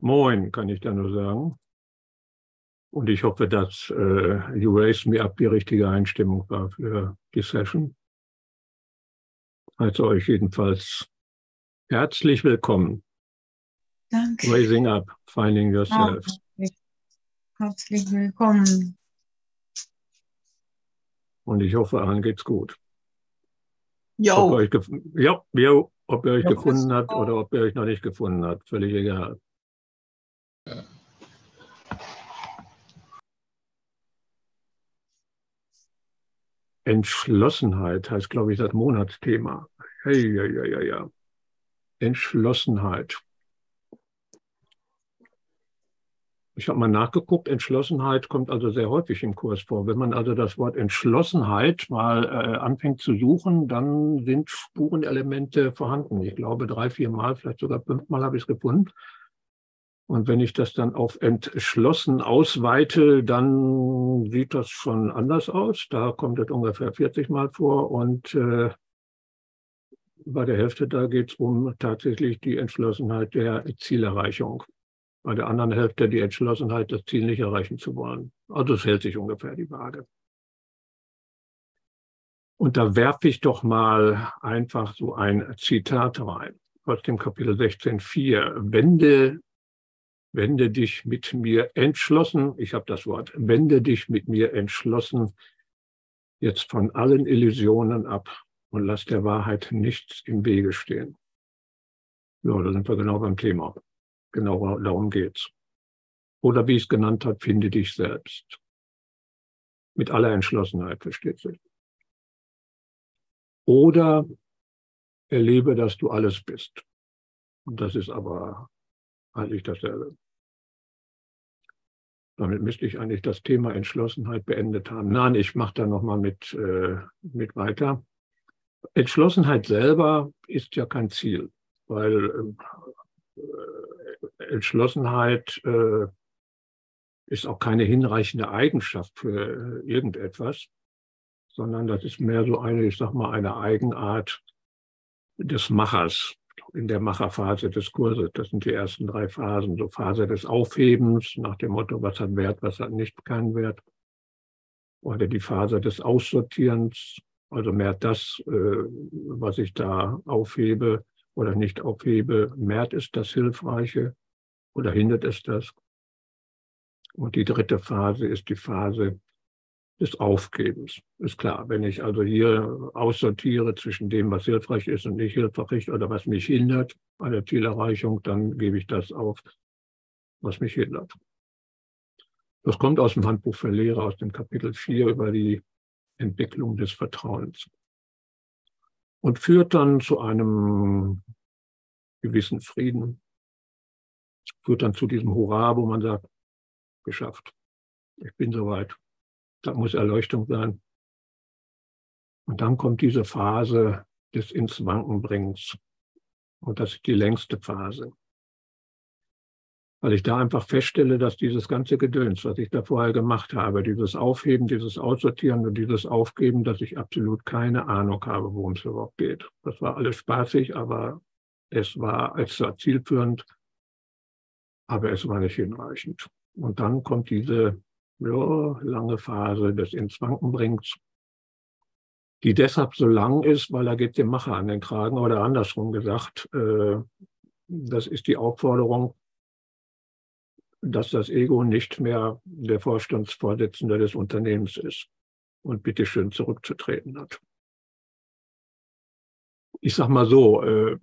Moin, kann ich da nur sagen. Und ich hoffe, dass äh, You Raise Me Up die richtige Einstimmung war für die Session. Also euch jedenfalls herzlich willkommen. Danke. Raising Up, Finding Yourself. Herzlich willkommen. Und ich hoffe, allen geht's gut. Ob ihr Jo, euch, gef- ja, jo, ob ihr euch Ja. gefunden habt oder ob ihr euch noch nicht gefunden habt, völlig egal. Entschlossenheit heißt, glaube ich, das Monatsthema. Hey, ja, ja, ja, ja. Entschlossenheit. Ich habe mal nachgeguckt, Entschlossenheit kommt also sehr häufig im Kurs vor. Wenn man also das Wort Entschlossenheit mal äh, anfängt zu suchen, dann sind Spurenelemente vorhanden. Ich glaube, drei, vier Mal, vielleicht sogar fünfmal habe ich es gefunden. Und wenn ich das dann auf entschlossen ausweite, dann sieht das schon anders aus. Da kommt es ungefähr 40 Mal vor und äh, bei der Hälfte da geht es um tatsächlich die Entschlossenheit der Zielerreichung. Bei der anderen Hälfte die Entschlossenheit, das Ziel nicht erreichen zu wollen. Also es hält sich ungefähr die Waage. Und da werfe ich doch mal einfach so ein Zitat rein aus dem Kapitel 16.4. Wende Wende dich mit mir entschlossen, ich habe das Wort, wende dich mit mir entschlossen jetzt von allen Illusionen ab und lass der Wahrheit nichts im Wege stehen. Ja, da sind wir genau beim Thema. Genau darum geht's. Oder wie ich es genannt habe, finde dich selbst. Mit aller Entschlossenheit, versteht sich. Oder erlebe, dass du alles bist. Und das ist aber eigentlich dasselbe. Damit müsste ich eigentlich das Thema Entschlossenheit beendet haben. Nein, ich mache da nochmal mit, äh, mit weiter. Entschlossenheit selber ist ja kein Ziel, weil äh, Entschlossenheit äh, ist auch keine hinreichende Eigenschaft für irgendetwas, sondern das ist mehr so eine, ich sag mal, eine Eigenart des Machers in der Macherphase des Kurses. Das sind die ersten drei Phasen. So Phase des Aufhebens nach dem Motto, was hat Wert, was hat nicht keinen Wert. Oder die Phase des Aussortierens, also mehr das, äh, was ich da aufhebe oder nicht aufhebe, mehrt es das Hilfreiche oder hindert es das. Und die dritte Phase ist die Phase des Aufgebens. Ist klar, wenn ich also hier aussortiere zwischen dem, was hilfreich ist und nicht hilfreich oder was mich hindert bei der Zielerreichung, dann gebe ich das auf, was mich hindert. Das kommt aus dem Handbuch für Lehrer, aus dem Kapitel 4 über die Entwicklung des Vertrauens. Und führt dann zu einem gewissen Frieden, führt dann zu diesem Hurra, wo man sagt, geschafft, ich bin soweit, da muss Erleuchtung sein. Und dann kommt diese Phase des ins Wanken bringens. Und das ist die längste Phase. Weil ich da einfach feststelle, dass dieses ganze Gedöns, was ich da vorher gemacht habe, dieses Aufheben, dieses Aussortieren und dieses Aufgeben, dass ich absolut keine Ahnung habe, worum es überhaupt geht. Das war alles spaßig, aber es war, es war zielführend, aber es war nicht hinreichend. Und dann kommt diese ja, lange Phase des ins Wanken bringt, die deshalb so lang ist, weil da geht dem Macher an den Kragen oder andersrum gesagt, äh, das ist die Aufforderung, dass das Ego nicht mehr der Vorstandsvorsitzende des Unternehmens ist und bitteschön zurückzutreten hat. Ich sag mal so, äh,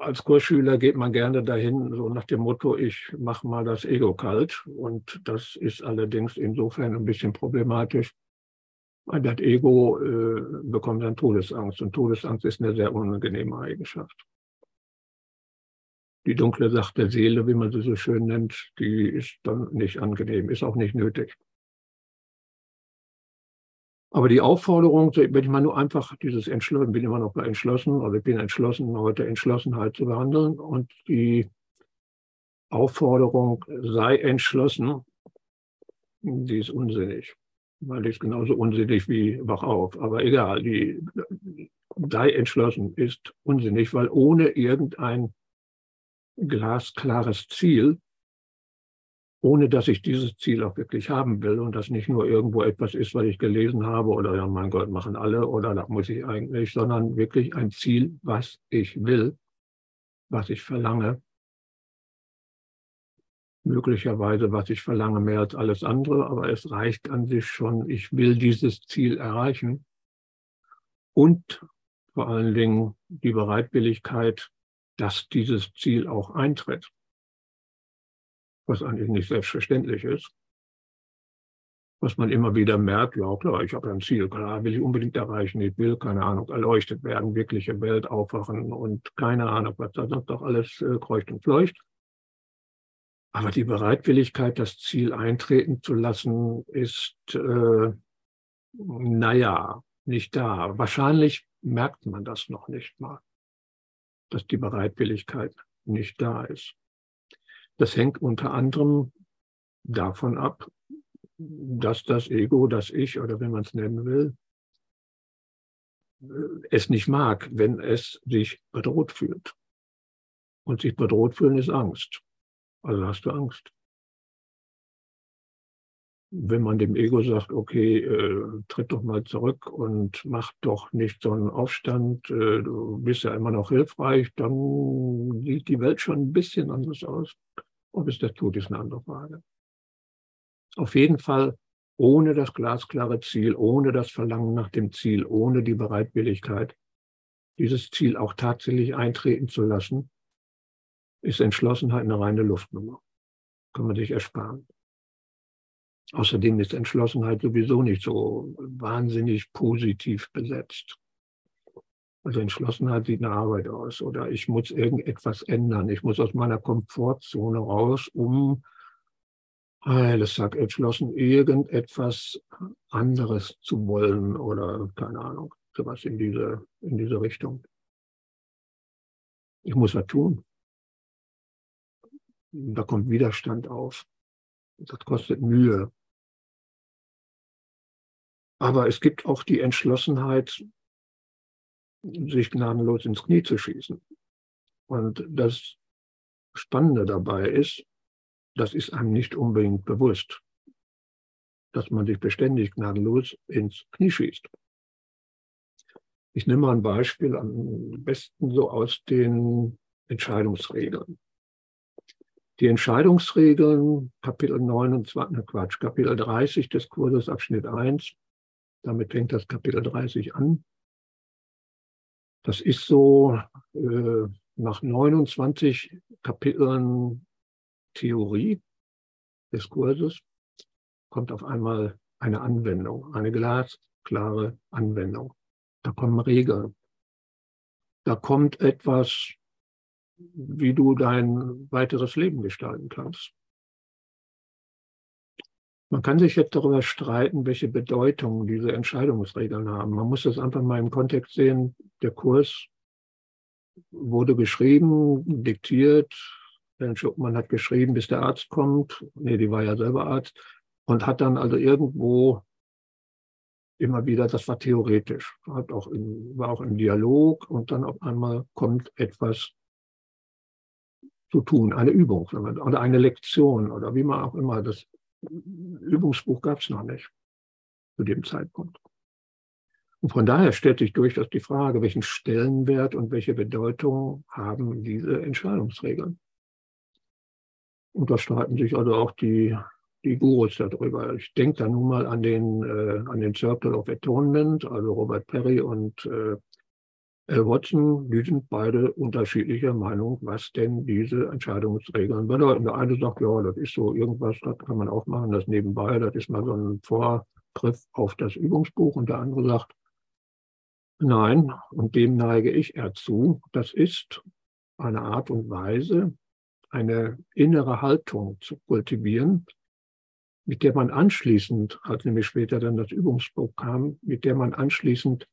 als Kursschüler geht man gerne dahin, so nach dem Motto, ich mache mal das Ego kalt. Und das ist allerdings insofern ein bisschen problematisch, weil das Ego äh, bekommt dann Todesangst. Und Todesangst ist eine sehr unangenehme Eigenschaft. Die dunkle Sache der Seele, wie man sie so schön nennt, die ist dann nicht angenehm, ist auch nicht nötig. Aber die Aufforderung, wenn ich mal nur einfach dieses Entschlossen, bin immer noch bei entschlossen, also ich bin entschlossen, heute Entschlossenheit zu behandeln und die Aufforderung, sei entschlossen, die ist unsinnig, weil die ist genauso unsinnig wie wach auf. Aber egal, die sei entschlossen ist unsinnig, weil ohne irgendein glasklares Ziel, ohne dass ich dieses Ziel auch wirklich haben will und das nicht nur irgendwo etwas ist, was ich gelesen habe oder ja, mein Gott, machen alle oder da muss ich eigentlich, sondern wirklich ein Ziel, was ich will, was ich verlange. Möglicherweise, was ich verlange, mehr als alles andere, aber es reicht an sich schon, ich will dieses Ziel erreichen. Und vor allen Dingen die Bereitwilligkeit, dass dieses Ziel auch eintritt was eigentlich nicht selbstverständlich ist. Was man immer wieder merkt, ja klar, ich habe ein Ziel, klar, will ich unbedingt erreichen, ich will, keine Ahnung, erleuchtet werden, wirkliche Welt aufwachen und keine Ahnung, was da sonst doch alles äh, kreucht und fleucht. Aber die Bereitwilligkeit, das Ziel eintreten zu lassen, ist, äh, naja, nicht da. Wahrscheinlich merkt man das noch nicht mal, dass die Bereitwilligkeit nicht da ist. Das hängt unter anderem davon ab, dass das Ego, das Ich oder wenn man es nennen will, es nicht mag, wenn es sich bedroht fühlt. Und sich bedroht fühlen ist Angst. Also hast du Angst. Wenn man dem Ego sagt, okay, äh, tritt doch mal zurück und mach doch nicht so einen Aufstand, äh, du bist ja immer noch hilfreich, dann sieht die Welt schon ein bisschen anders aus. Ob es das tut, ist eine andere Frage. Auf jeden Fall ohne das glasklare Ziel, ohne das Verlangen nach dem Ziel, ohne die Bereitwilligkeit, dieses Ziel auch tatsächlich eintreten zu lassen, ist Entschlossenheit eine reine Luftnummer. Kann man sich ersparen. Außerdem ist Entschlossenheit sowieso nicht so wahnsinnig positiv besetzt. Also Entschlossenheit sieht eine Arbeit aus oder ich muss irgendetwas ändern. Ich muss aus meiner Komfortzone raus, um, das sagt entschlossen, irgendetwas anderes zu wollen oder keine Ahnung, sowas in diese, in diese Richtung. Ich muss was tun. Da kommt Widerstand auf. Das kostet Mühe. Aber es gibt auch die Entschlossenheit, sich gnadenlos ins Knie zu schießen. Und das Spannende dabei ist, das ist einem nicht unbedingt bewusst, dass man sich beständig gnadenlos ins Knie schießt. Ich nehme mal ein Beispiel am besten so aus den Entscheidungsregeln. Die Entscheidungsregeln, Kapitel 29, ne Quatsch, Kapitel 30 des Kurses Abschnitt 1, damit fängt das Kapitel 30 an, das ist so äh, nach 29 Kapiteln Theorie des Kurses kommt auf einmal eine Anwendung, eine glasklare Anwendung. Da kommen Regeln. Da kommt etwas, wie du dein weiteres Leben gestalten kannst. Man kann sich jetzt darüber streiten, welche Bedeutung diese Entscheidungsregeln haben. Man muss das einfach mal im Kontext sehen. Der Kurs wurde geschrieben, diktiert. Schuppmann hat geschrieben, bis der Arzt kommt. Nee, die war ja selber Arzt. Und hat dann also irgendwo immer wieder, das war theoretisch, hat auch in, war auch im Dialog und dann auf einmal kommt etwas zu tun, eine Übung oder eine Lektion oder wie man auch immer das Übungsbuch gab es noch nicht zu dem Zeitpunkt. Und von daher stellt sich durchaus die Frage, welchen Stellenwert und welche Bedeutung haben diese Entscheidungsregeln. Und da streiten sich also auch die, die Gurus darüber. Ich denke da nun mal an den, äh, an den Circle of Atonement, also Robert Perry und äh, Watson, die sind beide unterschiedlicher Meinung, was denn diese Entscheidungsregeln bedeuten. Der eine sagt, ja, das ist so irgendwas, das kann man auch machen, das nebenbei, das ist mal so ein Vorgriff auf das Übungsbuch. Und der andere sagt, nein, und dem neige ich eher zu, das ist eine Art und Weise, eine innere Haltung zu kultivieren, mit der man anschließend, als nämlich später dann das Übungsbuch kam, mit der man anschließend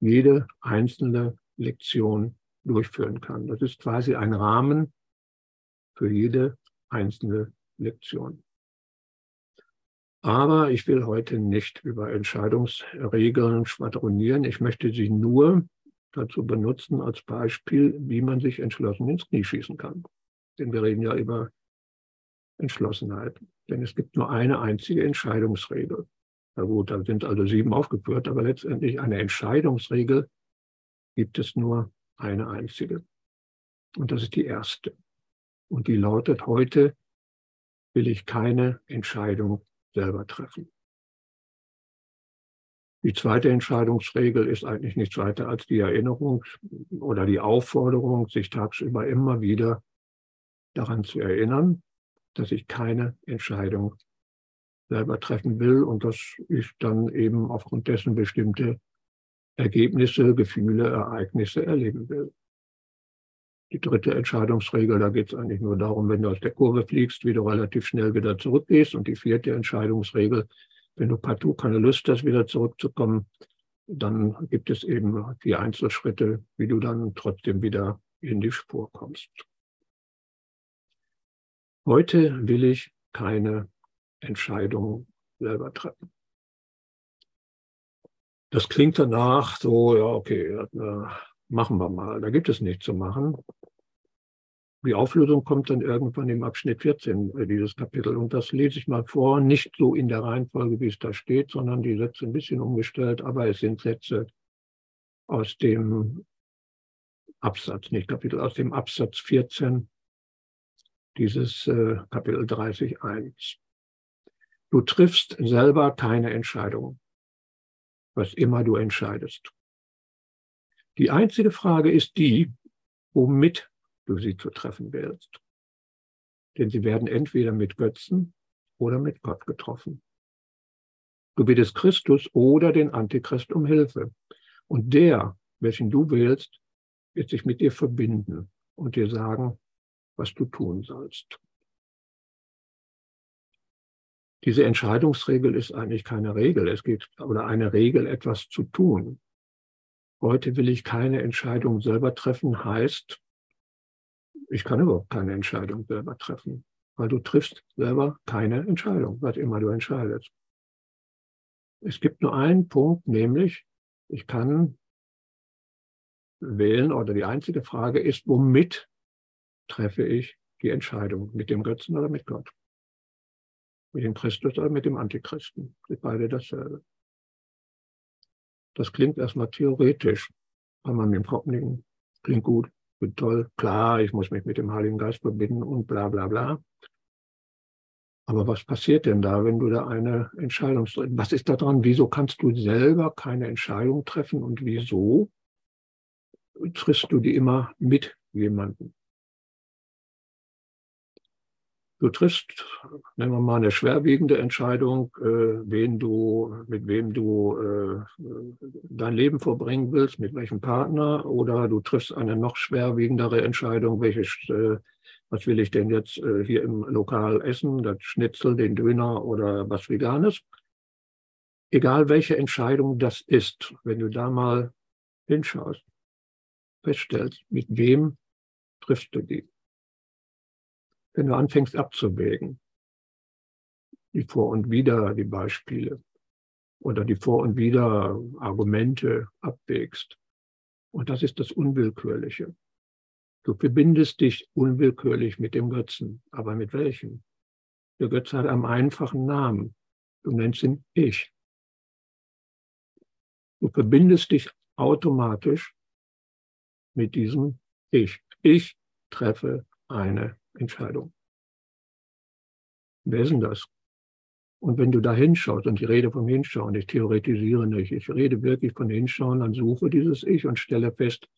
jede einzelne Lektion durchführen kann. Das ist quasi ein Rahmen für jede einzelne Lektion. Aber ich will heute nicht über Entscheidungsregeln schwadronieren. Ich möchte sie nur dazu benutzen als Beispiel, wie man sich entschlossen ins Knie schießen kann. Denn wir reden ja über Entschlossenheit. Denn es gibt nur eine einzige Entscheidungsregel. Na gut, da sind also sieben aufgeführt, aber letztendlich eine Entscheidungsregel gibt es nur eine einzige. Und das ist die erste. Und die lautet, heute will ich keine Entscheidung selber treffen. Die zweite Entscheidungsregel ist eigentlich nichts weiter als die Erinnerung oder die Aufforderung, sich tagsüber immer wieder daran zu erinnern, dass ich keine Entscheidung selber treffen will und dass ich dann eben aufgrund dessen bestimmte Ergebnisse, Gefühle, Ereignisse erleben will. Die dritte Entscheidungsregel, da geht es eigentlich nur darum, wenn du aus der Kurve fliegst, wie du relativ schnell wieder zurückgehst. Und die vierte Entscheidungsregel, wenn du partout keine Lust hast, wieder zurückzukommen, dann gibt es eben die Einzelschritte, wie du dann trotzdem wieder in die Spur kommst. Heute will ich keine Entscheidung selber treffen. Das klingt danach so, ja, okay, machen wir mal. Da gibt es nichts zu machen. Die Auflösung kommt dann irgendwann im Abschnitt 14 äh, dieses Kapitel. Und das lese ich mal vor, nicht so in der Reihenfolge, wie es da steht, sondern die Sätze ein bisschen umgestellt, aber es sind Sätze aus dem Absatz, nicht Kapitel, aus dem Absatz 14 dieses äh, Kapitel 30.1. Du triffst selber keine Entscheidung, was immer du entscheidest. Die einzige Frage ist die, womit du sie zu treffen wählst. Denn sie werden entweder mit Götzen oder mit Gott getroffen. Du bittest Christus oder den Antichrist um Hilfe. Und der, welchen du wählst, wird sich mit dir verbinden und dir sagen, was du tun sollst. Diese Entscheidungsregel ist eigentlich keine Regel. Es geht oder eine Regel, etwas zu tun. Heute will ich keine Entscheidung selber treffen, heißt, ich kann überhaupt keine Entscheidung selber treffen, weil du triffst selber keine Entscheidung, was immer du entscheidest. Es gibt nur einen Punkt, nämlich ich kann wählen oder die einzige Frage ist, womit treffe ich die Entscheidung? Mit dem Götzen oder mit Gott? Mit dem Christus oder mit dem Antichristen? Sind beide dasselbe. Das klingt erstmal theoretisch, kann man mit dem Kopf nicken. Klingt gut, klingt toll, klar, ich muss mich mit dem Heiligen Geist verbinden und bla bla bla. Aber was passiert denn da, wenn du da eine Entscheidung triffst? Was ist da dran? Wieso kannst du selber keine Entscheidung treffen und wieso triffst du die immer mit jemandem? Du triffst, nehmen wir mal eine schwerwiegende Entscheidung, äh, wen du, mit wem du äh, dein Leben verbringen willst, mit welchem Partner, oder du triffst eine noch schwerwiegendere Entscheidung, welches, äh, was will ich denn jetzt äh, hier im Lokal essen, das Schnitzel, den Döner oder was Veganes. Egal welche Entscheidung das ist, wenn du da mal hinschaust, feststellst, mit wem triffst du die wenn du anfängst abzuwägen, die Vor- und Wider, die Beispiele oder die Vor- und Wider Argumente abwägst. Und das ist das Unwillkürliche. Du verbindest dich unwillkürlich mit dem Götzen. Aber mit welchem? Der Götze hat einen einfachen Namen. Du nennst ihn Ich. Du verbindest dich automatisch mit diesem Ich. Ich treffe eine Entscheidung. Wer ist denn das? Und wenn du da hinschaust, und ich rede vom Hinschauen, ich theoretisiere nicht, ich rede wirklich von Hinschauen, dann suche dieses Ich und stelle fest,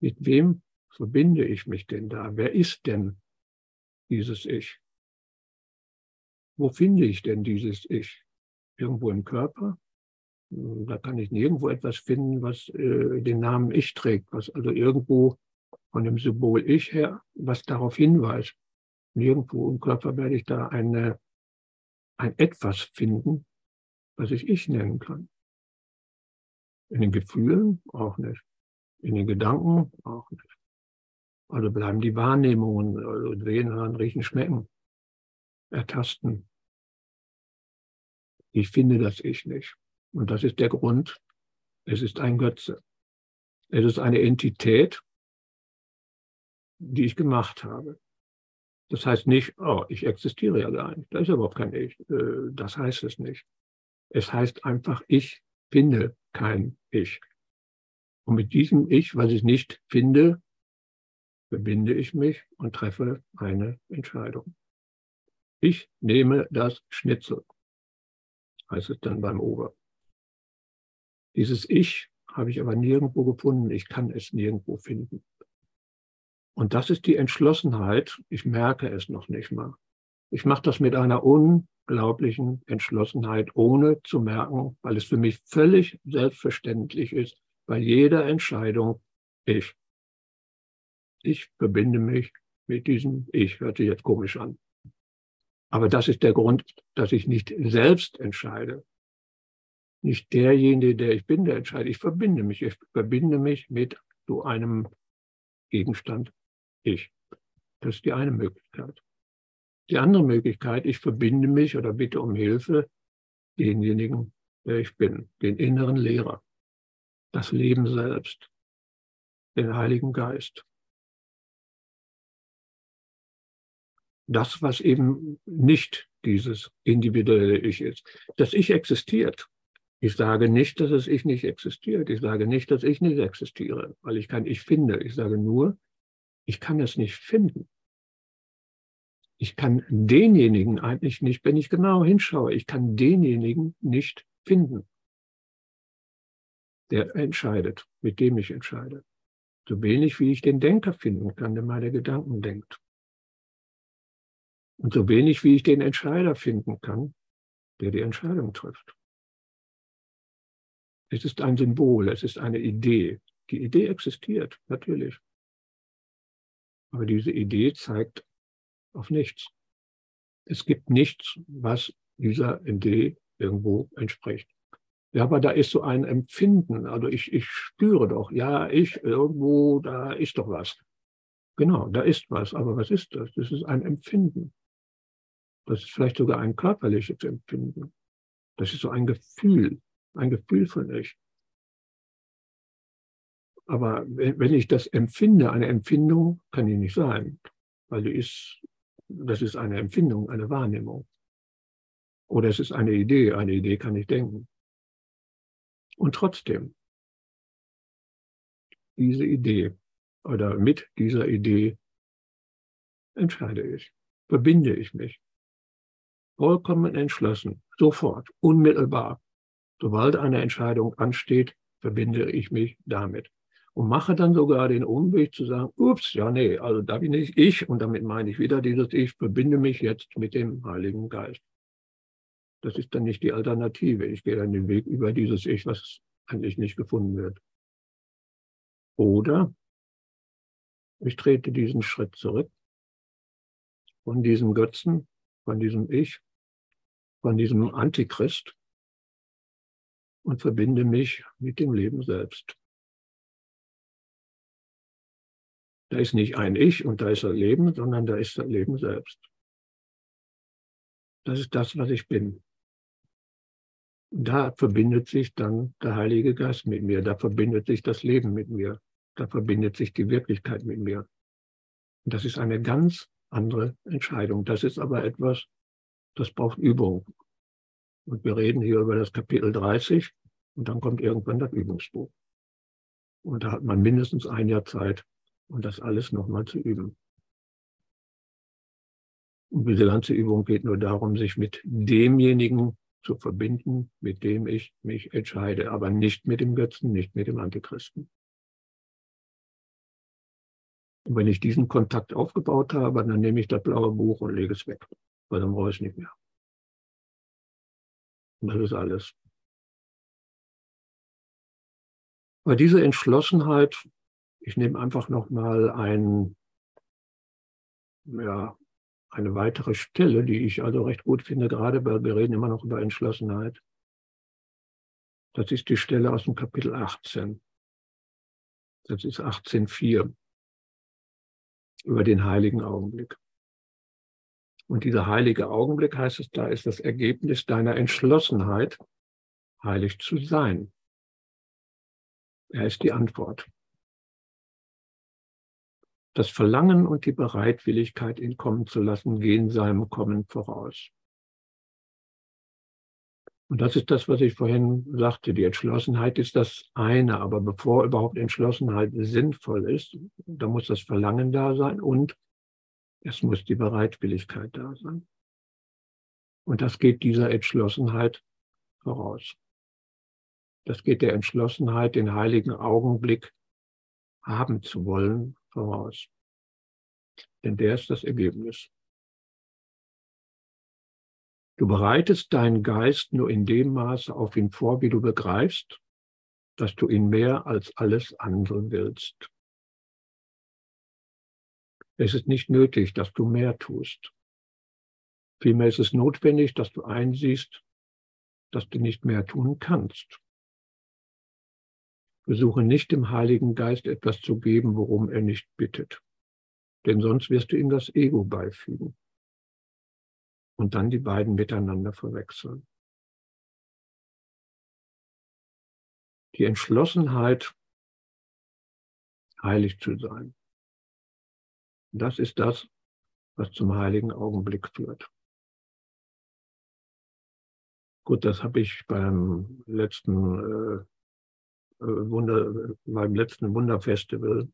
mit wem verbinde ich mich denn da? Wer ist denn dieses Ich? Wo finde ich denn dieses Ich? Irgendwo im Körper? Da kann ich nirgendwo etwas finden, was äh, den Namen Ich trägt, was also irgendwo von dem Symbol Ich her, was darauf hinweist. Nirgendwo im Körper werde ich da eine, ein Etwas finden, was ich Ich nennen kann. In den Gefühlen auch nicht. In den Gedanken auch nicht. Also bleiben die Wahrnehmungen, also sehen, hören, riechen, schmecken, ertasten. Ich finde das Ich nicht. Und das ist der Grund. Es ist ein Götze. Es ist eine Entität, die ich gemacht habe. Das heißt nicht, oh, ich existiere ja gar nicht. Das ist überhaupt kein Ich. Äh, das heißt es nicht. Es heißt einfach, ich finde kein Ich. Und mit diesem Ich, was ich nicht finde, verbinde ich mich und treffe eine Entscheidung. Ich nehme das Schnitzel, heißt es dann beim Ober. Dieses Ich habe ich aber nirgendwo gefunden. Ich kann es nirgendwo finden. Und das ist die Entschlossenheit. Ich merke es noch nicht mal. Ich mache das mit einer unglaublichen Entschlossenheit, ohne zu merken, weil es für mich völlig selbstverständlich ist, bei jeder Entscheidung ich. Ich verbinde mich mit diesem Ich. Hört sich jetzt komisch an. Aber das ist der Grund, dass ich nicht selbst entscheide. Nicht derjenige, der ich bin, der entscheidet. Ich verbinde mich. Ich verbinde mich mit so einem Gegenstand Ich. Das ist die eine Möglichkeit. Die andere Möglichkeit, ich verbinde mich oder bitte um Hilfe denjenigen, der ich bin, den inneren Lehrer, das Leben selbst, den Heiligen Geist. Das, was eben nicht dieses individuelle Ich ist. Das Ich existiert. Ich sage nicht, dass es Ich nicht existiert. Ich sage nicht, dass ich nicht existiere, weil ich kein Ich finde. Ich sage nur, ich kann es nicht finden. Ich kann denjenigen eigentlich nicht, wenn ich genau hinschaue, ich kann denjenigen nicht finden, der entscheidet, mit dem ich entscheide. So wenig wie ich den Denker finden kann, der meine Gedanken denkt. Und so wenig wie ich den Entscheider finden kann, der die Entscheidung trifft. Es ist ein Symbol, es ist eine Idee. Die Idee existiert, natürlich. Aber diese Idee zeigt auf nichts. Es gibt nichts, was dieser Idee irgendwo entspricht. Ja, aber da ist so ein Empfinden. Also ich, ich spüre doch, ja, ich irgendwo, da ist doch was. Genau, da ist was. Aber was ist das? Das ist ein Empfinden. Das ist vielleicht sogar ein körperliches Empfinden. Das ist so ein Gefühl, ein Gefühl von ich. Aber wenn ich das empfinde, eine Empfindung kann die nicht sein, weil die ist, das ist eine Empfindung, eine Wahrnehmung. Oder es ist eine Idee, eine Idee kann ich denken. Und trotzdem, diese Idee oder mit dieser Idee entscheide ich, verbinde ich mich vollkommen entschlossen, sofort, unmittelbar. Sobald eine Entscheidung ansteht, verbinde ich mich damit. Und mache dann sogar den Umweg zu sagen, ups, ja, nee, also da bin ich ich, und damit meine ich wieder dieses Ich, verbinde mich jetzt mit dem Heiligen Geist. Das ist dann nicht die Alternative. Ich gehe dann den Weg über dieses Ich, was eigentlich nicht gefunden wird. Oder ich trete diesen Schritt zurück von diesem Götzen, von diesem Ich von diesem Antichrist und verbinde mich mit dem Leben selbst. Da ist nicht ein Ich und da ist das Leben, sondern da ist das Leben selbst. Das ist das, was ich bin. Da verbindet sich dann der Heilige Geist mit mir, da verbindet sich das Leben mit mir, da verbindet sich die Wirklichkeit mit mir. Und das ist eine ganz andere Entscheidung. Das ist aber etwas, das braucht Übung. Und wir reden hier über das Kapitel 30 und dann kommt irgendwann das Übungsbuch. Und da hat man mindestens ein Jahr Zeit, um das alles nochmal zu üben. Und diese ganze Übung geht nur darum, sich mit demjenigen zu verbinden, mit dem ich mich entscheide, aber nicht mit dem Götzen, nicht mit dem Antichristen. Und wenn ich diesen Kontakt aufgebaut habe, dann nehme ich das blaue Buch und lege es weg weil dann brauche ich es nicht mehr. Und das ist alles. Aber diese Entschlossenheit, ich nehme einfach nochmal ein, ja, eine weitere Stelle, die ich also recht gut finde, gerade weil wir reden immer noch über Entschlossenheit. Das ist die Stelle aus dem Kapitel 18. Das ist 18.4 über den heiligen Augenblick. Und dieser heilige Augenblick heißt es, da ist das Ergebnis deiner Entschlossenheit, heilig zu sein. Er ist die Antwort. Das Verlangen und die Bereitwilligkeit, ihn kommen zu lassen, gehen seinem Kommen voraus. Und das ist das, was ich vorhin sagte. Die Entschlossenheit ist das eine, aber bevor überhaupt Entschlossenheit sinnvoll ist, da muss das Verlangen da sein und es muss die Bereitwilligkeit da sein. Und das geht dieser Entschlossenheit voraus. Das geht der Entschlossenheit, den heiligen Augenblick haben zu wollen, voraus. Denn der ist das Ergebnis. Du bereitest deinen Geist nur in dem Maße auf ihn vor, wie du begreifst, dass du ihn mehr als alles andere willst. Es ist nicht nötig, dass du mehr tust. Vielmehr ist es notwendig, dass du einsiehst, dass du nicht mehr tun kannst. Versuche nicht dem Heiligen Geist etwas zu geben, worum er nicht bittet. Denn sonst wirst du ihm das Ego beifügen. Und dann die beiden miteinander verwechseln. Die Entschlossenheit, heilig zu sein. Das ist das, was zum heiligen Augenblick führt. Gut, das habe ich beim letzten äh, Wunder, beim letzten Wunderfestival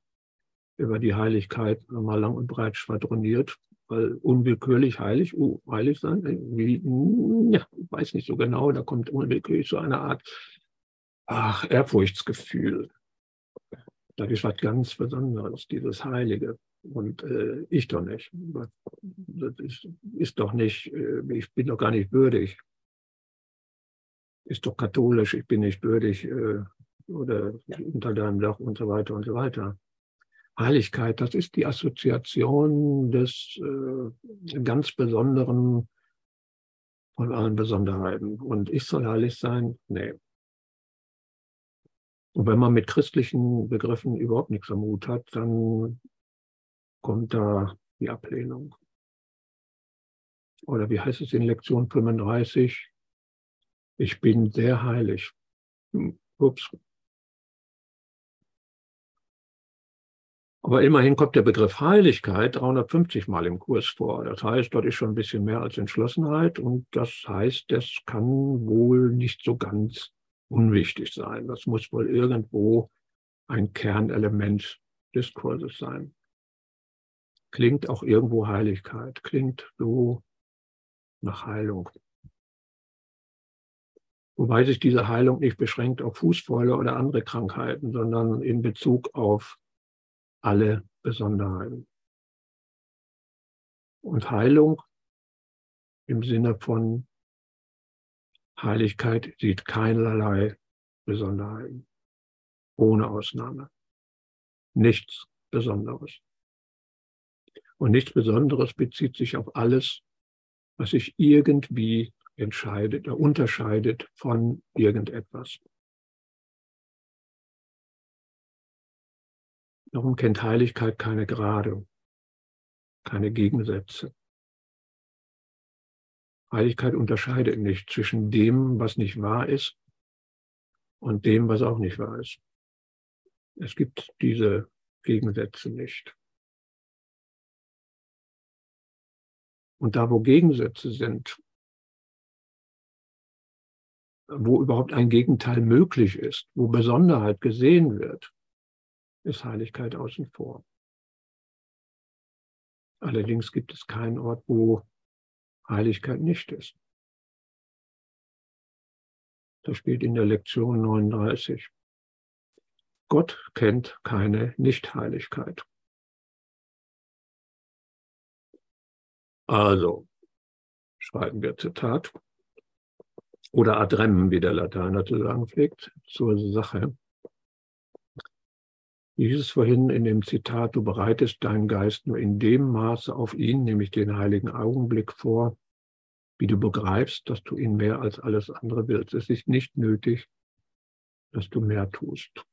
über die Heiligkeit nochmal lang und breit schwadroniert, weil unwillkürlich heilig, uh, heilig sein, wie, ja, weiß nicht so genau, da kommt unwillkürlich so eine Art, ach, Ehrfurchtsgefühl. Das ist was ganz Besonderes, dieses Heilige. Und äh, ich doch nicht. Das ist, ist doch nicht, äh, ich bin doch gar nicht würdig. Ist doch katholisch, ich bin nicht würdig, äh, oder unter deinem Dach und so weiter und so weiter. Heiligkeit, das ist die Assoziation des äh, ganz Besonderen von allen Besonderheiten. Und ich soll heilig sein? Nee. Und wenn man mit christlichen Begriffen überhaupt nichts am Hut hat, dann kommt da die Ablehnung. Oder wie heißt es in Lektion 35? Ich bin sehr heilig. Ups, Aber immerhin kommt der Begriff Heiligkeit 350 Mal im Kurs vor. Das heißt, dort ist schon ein bisschen mehr als Entschlossenheit und das heißt, das kann wohl nicht so ganz unwichtig sein. Das muss wohl irgendwo ein Kernelement des Kurses sein. Klingt auch irgendwo Heiligkeit, klingt so nach Heilung. Wobei sich diese Heilung nicht beschränkt auf Fußfäule oder andere Krankheiten, sondern in Bezug auf alle Besonderheiten. Und Heilung im Sinne von Heiligkeit sieht keinerlei Besonderheiten, ohne Ausnahme. Nichts Besonderes. Und nichts Besonderes bezieht sich auf alles, was sich irgendwie entscheidet, oder unterscheidet von irgendetwas. Darum kennt Heiligkeit keine Gerade, keine Gegensätze. Heiligkeit unterscheidet nicht zwischen dem, was nicht wahr ist, und dem, was auch nicht wahr ist. Es gibt diese Gegensätze nicht. Und da, wo Gegensätze sind, wo überhaupt ein Gegenteil möglich ist, wo Besonderheit gesehen wird, ist Heiligkeit außen vor. Allerdings gibt es keinen Ort, wo Heiligkeit nicht ist. Das steht in der Lektion 39. Gott kennt keine Nichtheiligkeit. Also, schreiben wir Zitat oder ad rem, wie der Lateiner zu sagen pflegt, zur Sache. Wie hieß es vorhin in dem Zitat, du bereitest deinen Geist nur in dem Maße auf ihn, nämlich den heiligen Augenblick vor, wie du begreifst, dass du ihn mehr als alles andere willst. Es ist nicht nötig, dass du mehr tust.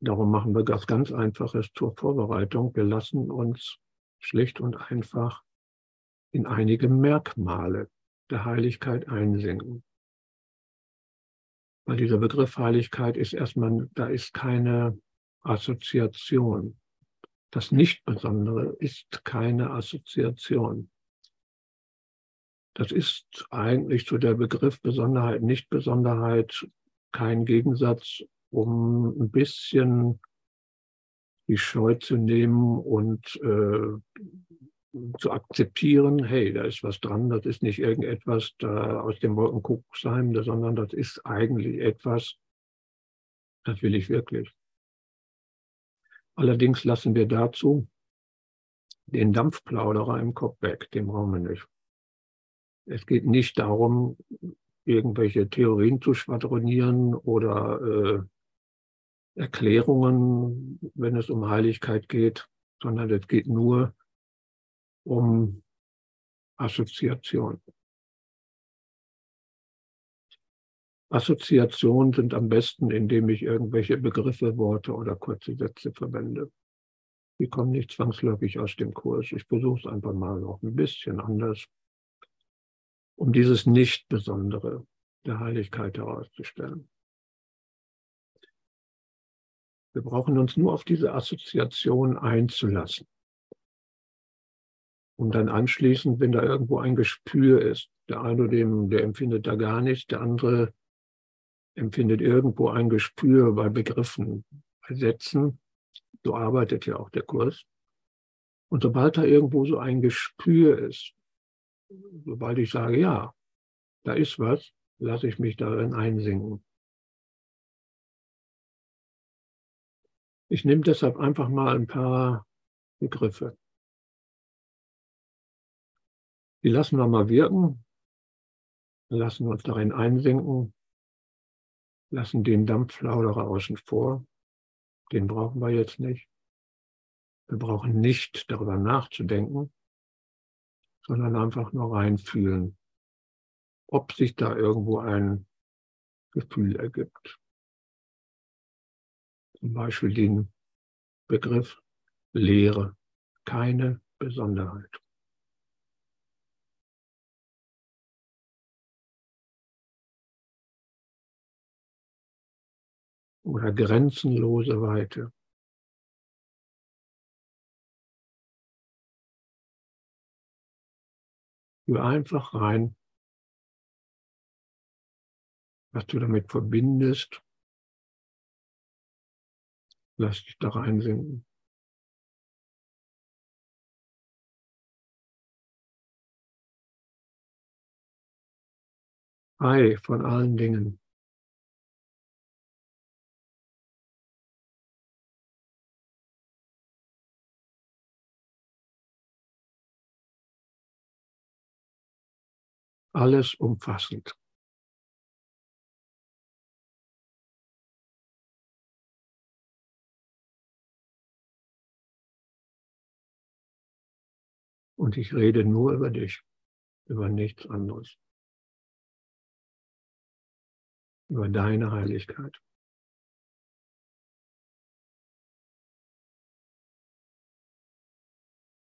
Darum machen wir das ganz Einfaches zur Vorbereitung. Wir lassen uns schlicht und einfach in einige Merkmale der Heiligkeit einsinken. Weil dieser Begriff Heiligkeit ist erstmal, da ist keine Assoziation. Das Nicht-Besondere ist keine Assoziation. Das ist eigentlich zu der Begriff Besonderheit, Nicht-Besonderheit kein Gegensatz, um ein bisschen die Scheu zu nehmen und äh, zu akzeptieren, hey, da ist was dran, das ist nicht irgendetwas da aus dem Wolkenkuckucksheim, sondern das ist eigentlich etwas, das will ich wirklich. Allerdings lassen wir dazu den Dampfplauderer im Kopf weg, den brauchen wir nicht. Es geht nicht darum, irgendwelche Theorien zu schwadronieren oder äh, Erklärungen, wenn es um Heiligkeit geht, sondern es geht nur um Assoziation. Assoziationen sind am besten, indem ich irgendwelche Begriffe, Worte oder kurze Sätze verwende. Die kommen nicht zwangsläufig aus dem Kurs. Ich versuche es einfach mal noch ein bisschen anders, um dieses Nicht-Besondere der Heiligkeit herauszustellen. Wir brauchen uns nur auf diese Assoziation einzulassen. Und dann anschließend, wenn da irgendwo ein Gespür ist, der eine, dem, der empfindet da gar nichts, der andere empfindet irgendwo ein Gespür bei Begriffen, bei Sätzen. So arbeitet ja auch der Kurs. Und sobald da irgendwo so ein Gespür ist, sobald ich sage, ja, da ist was, lasse ich mich darin einsinken. Ich nehme deshalb einfach mal ein paar Begriffe. Die lassen wir mal wirken, lassen uns darin einsinken lassen den Dampflauderer außen vor. Den brauchen wir jetzt nicht. Wir brauchen nicht darüber nachzudenken, sondern einfach nur reinfühlen, ob sich da irgendwo ein Gefühl ergibt. Zum Beispiel den Begriff Lehre, keine Besonderheit. Oder grenzenlose Weite. Spür einfach rein, was du damit verbindest. Lass dich da reinsinken. Frei von allen Dingen. Alles umfassend. Und ich rede nur über dich, über nichts anderes. Über deine Heiligkeit.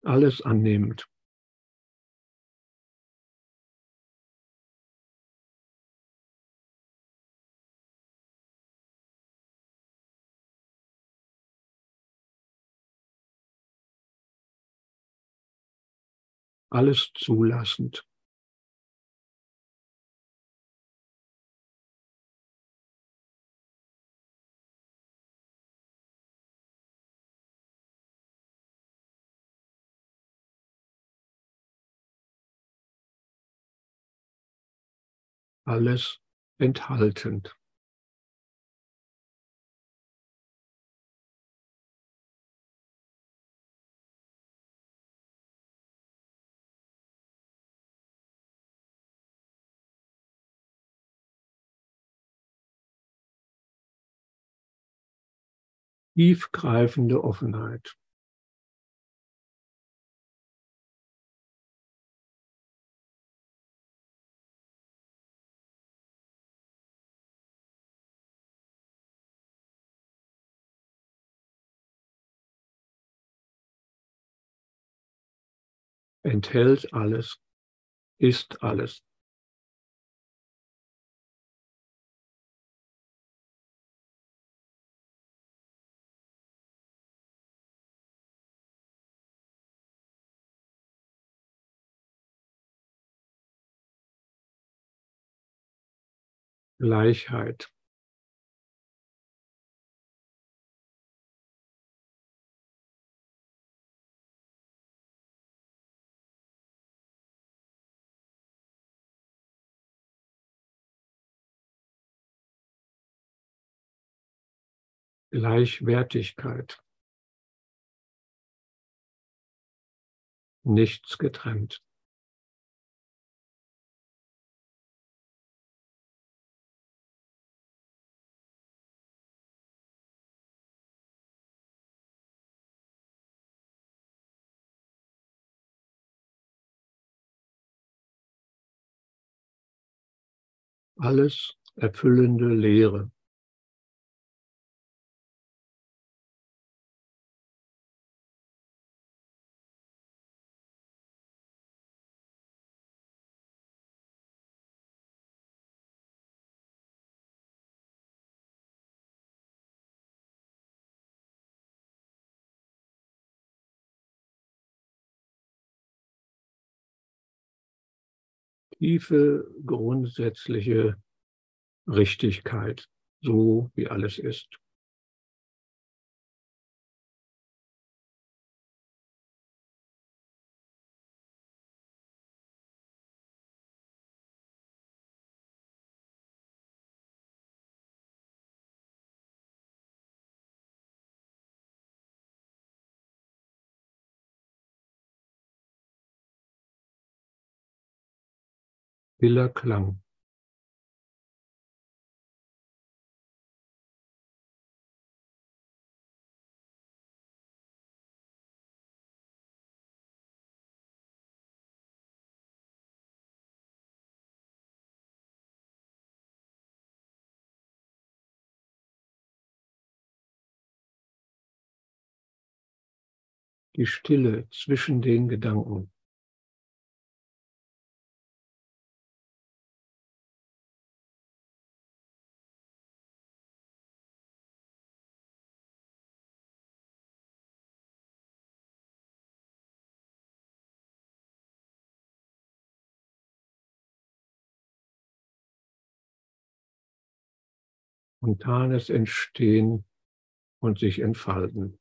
Alles annehmend. Alles zulassend. Alles enthaltend. Tiefgreifende Offenheit. enthält alles, ist alles. Gleichheit. Gleichwertigkeit. Nichts getrennt. Alles erfüllende Lehre. Tiefe, grundsätzliche Richtigkeit, so wie alles ist. Stiller Klang. Die Stille zwischen den Gedanken. Spontanes Entstehen und sich entfalten.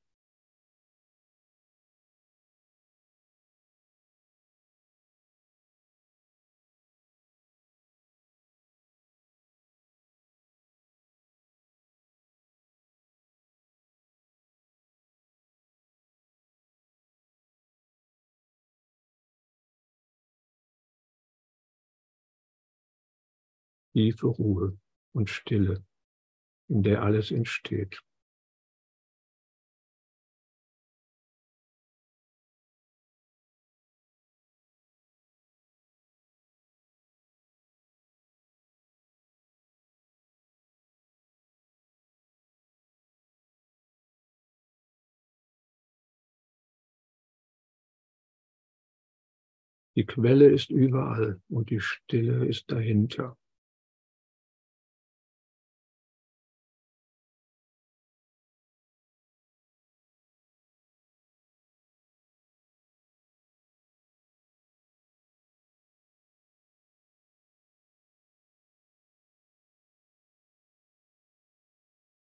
tiefe Ruhe und Stille in der alles entsteht. Die Quelle ist überall und die Stille ist dahinter.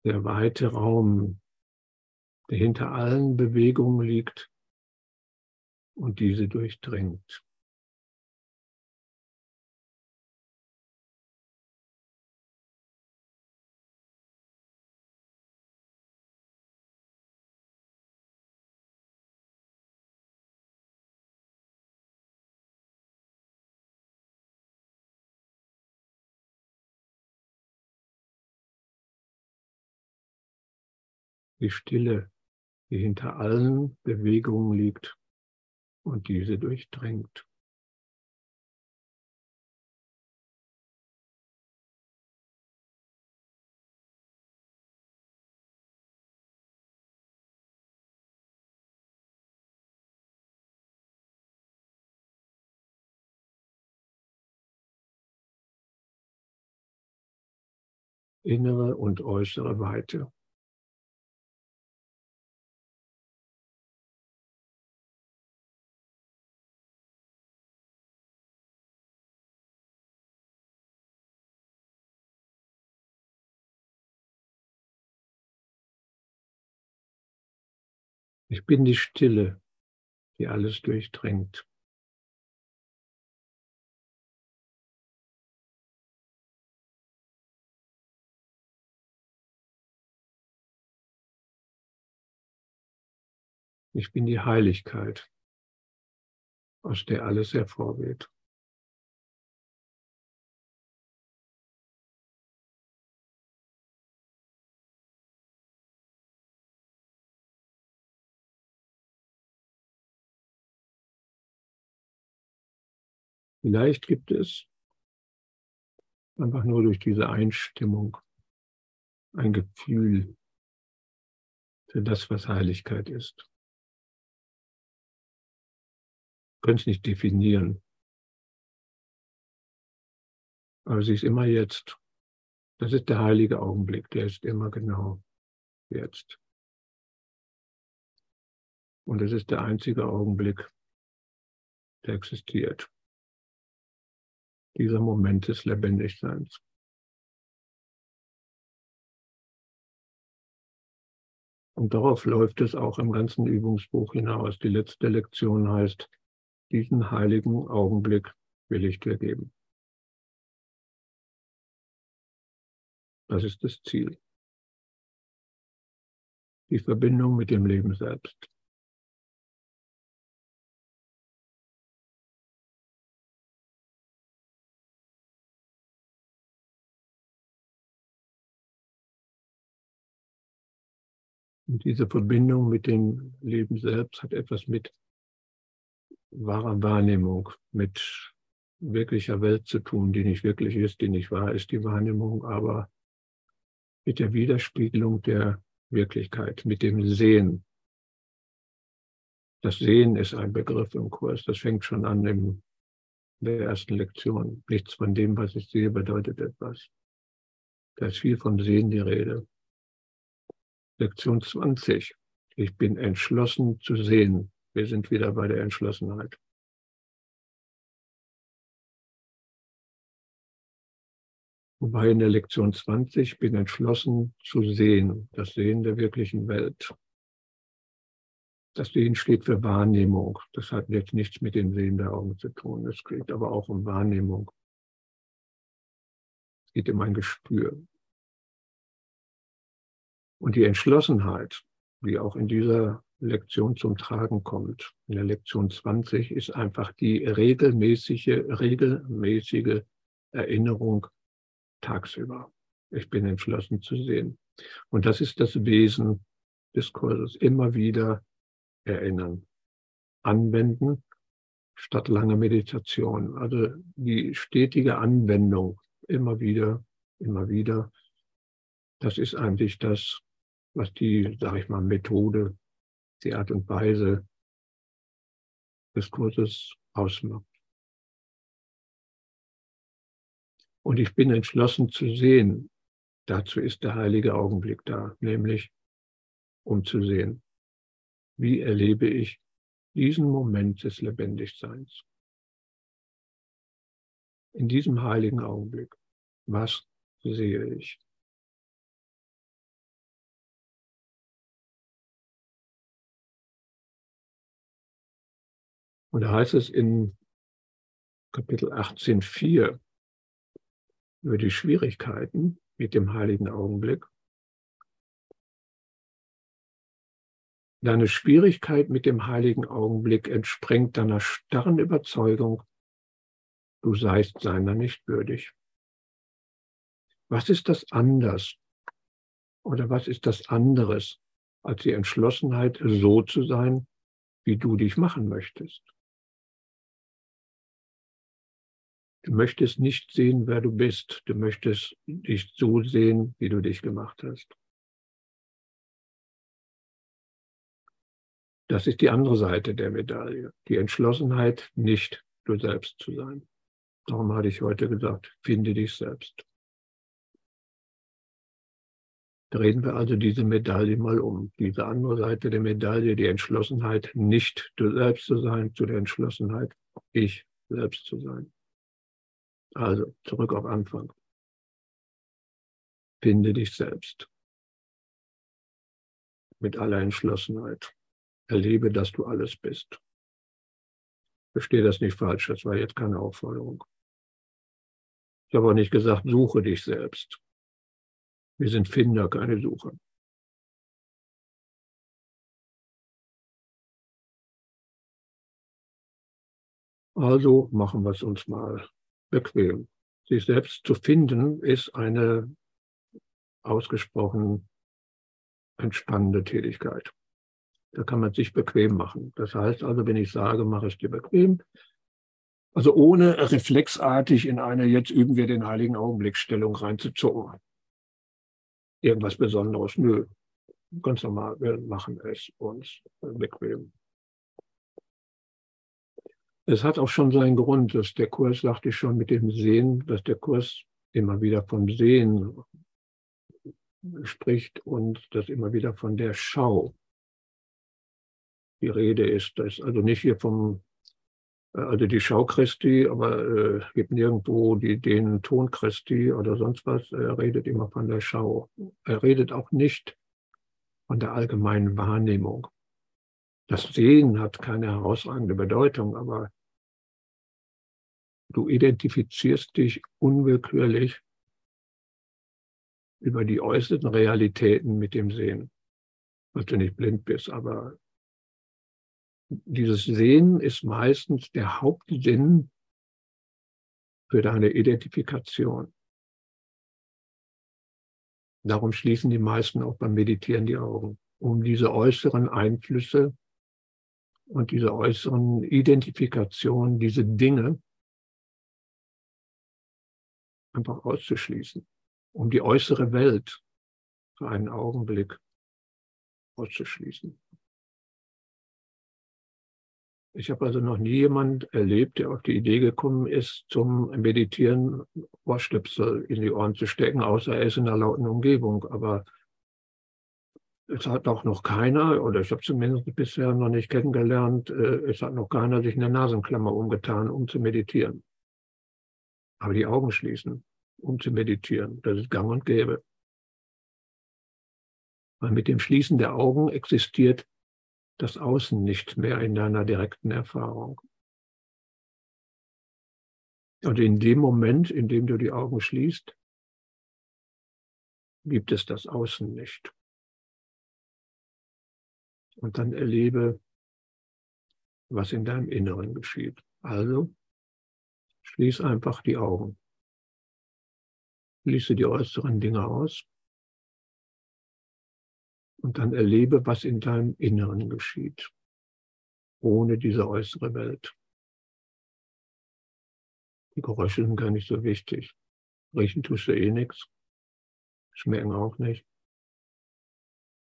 Der weite Raum, der hinter allen Bewegungen liegt und diese durchdringt. Die Stille, die hinter allen Bewegungen liegt und diese durchdrängt. innere und äußere Weite. Ich bin die Stille, die alles durchdrängt. Ich bin die Heiligkeit, aus der alles hervorgeht. Vielleicht gibt es einfach nur durch diese Einstimmung ein Gefühl für das, was Heiligkeit ist. können es nicht definieren. Aber sie ist immer jetzt. Das ist der heilige Augenblick, der ist immer genau jetzt. Und es ist der einzige Augenblick, der existiert dieser Moment des Lebendigseins. Und darauf läuft es auch im ganzen Übungsbuch hinaus. Die letzte Lektion heißt, diesen heiligen Augenblick will ich dir geben. Das ist das Ziel. Die Verbindung mit dem Leben selbst. Und diese Verbindung mit dem Leben selbst hat etwas mit wahrer Wahrnehmung, mit wirklicher Welt zu tun, die nicht wirklich ist, die nicht wahr ist, die Wahrnehmung, aber mit der Widerspiegelung der Wirklichkeit, mit dem Sehen. Das Sehen ist ein Begriff im Kurs, das fängt schon an in der ersten Lektion. Nichts von dem, was ich sehe, bedeutet etwas. Da ist viel von Sehen die Rede. Lektion 20. Ich bin entschlossen zu sehen. Wir sind wieder bei der Entschlossenheit. Wobei in der Lektion 20 bin entschlossen zu sehen, das Sehen der wirklichen Welt. Das Sehen steht für Wahrnehmung. Das hat jetzt nichts mit dem Sehen der Augen zu tun. Es geht aber auch um Wahrnehmung. Es geht um ein Gespür. Und die Entschlossenheit, die auch in dieser Lektion zum Tragen kommt, in der Lektion 20, ist einfach die regelmäßige, regelmäßige Erinnerung tagsüber. Ich bin entschlossen zu sehen. Und das ist das Wesen des Kurses. Immer wieder erinnern. Anwenden statt lange Meditation. Also die stetige Anwendung. Immer wieder, immer wieder. Das ist eigentlich das, was die, sage ich mal, Methode, die Art und Weise des Kurses ausmacht. Und ich bin entschlossen zu sehen, dazu ist der heilige Augenblick da, nämlich um zu sehen, wie erlebe ich diesen Moment des Lebendigseins. In diesem heiligen Augenblick, was sehe ich? Und da heißt es in Kapitel 18.4 über die Schwierigkeiten mit dem heiligen Augenblick. Deine Schwierigkeit mit dem heiligen Augenblick entspringt deiner starren Überzeugung, du seist seiner nicht würdig. Was ist das anders? Oder was ist das anderes als die Entschlossenheit, so zu sein, wie du dich machen möchtest? Du möchtest nicht sehen, wer du bist. Du möchtest dich so sehen, wie du dich gemacht hast. Das ist die andere Seite der Medaille. Die Entschlossenheit, nicht du selbst zu sein. Darum hatte ich heute gesagt, finde dich selbst. Drehen wir also diese Medaille mal um. Diese andere Seite der Medaille, die Entschlossenheit, nicht du selbst zu sein, zu der Entschlossenheit, ich selbst zu sein. Also zurück auf Anfang. Finde dich selbst. Mit aller Entschlossenheit. erlebe, dass du alles bist. Verstehe das nicht falsch, das war jetzt keine Aufforderung. Ich habe auch nicht gesagt, suche dich selbst. Wir sind Finder, keine Sucher. Also machen wir es uns mal bequem. Sich selbst zu finden ist eine ausgesprochen entspannende Tätigkeit. Da kann man sich bequem machen. Das heißt also, wenn ich sage, mache es dir bequem, also ohne reflexartig in eine, jetzt üben wir den heiligen Augenblickstellung reinzuzucken. Irgendwas Besonderes. Nö, ganz normal, wir machen es uns bequem. Es hat auch schon seinen Grund, dass der Kurs, sagte ich schon, mit dem Sehen, dass der Kurs immer wieder vom Sehen spricht und das immer wieder von der Schau die Rede ist. Das ist also nicht hier vom, äh, also die Schau Christi, aber äh, gibt nirgendwo die, den Ton Christi oder sonst was. Er redet immer von der Schau. Er redet auch nicht von der allgemeinen Wahrnehmung. Das Sehen hat keine herausragende Bedeutung, aber du identifizierst dich unwillkürlich über die äußeren Realitäten mit dem Sehen. Dass du nicht blind bist, aber dieses Sehen ist meistens der Hauptsinn für deine Identifikation. Darum schließen die meisten auch beim Meditieren die Augen, um diese äußeren Einflüsse und diese äußeren Identifikationen, diese Dinge einfach auszuschließen, um die äußere Welt für einen Augenblick auszuschließen. Ich habe also noch nie jemand erlebt, der auf die Idee gekommen ist, zum Meditieren Ohrstöpsel in die Ohren zu stecken, außer er ist in einer lauten Umgebung. Aber es hat auch noch keiner, oder ich habe zumindest bisher noch nicht kennengelernt, äh, es hat noch keiner sich eine Nasenklammer umgetan, um zu meditieren. Aber die Augen schließen, um zu meditieren, das ist gang und gäbe. Weil mit dem Schließen der Augen existiert das Außen nicht mehr in deiner direkten Erfahrung. Und in dem Moment, in dem du die Augen schließt, gibt es das Außen nicht und dann erlebe, was in deinem Inneren geschieht. Also schließ einfach die Augen. Schließe die äußeren Dinge aus und dann erlebe, was in deinem Inneren geschieht, ohne diese äußere Welt. Die Geräusche sind gar nicht so wichtig. Riechen tust du eh nichts, schmecken auch nicht.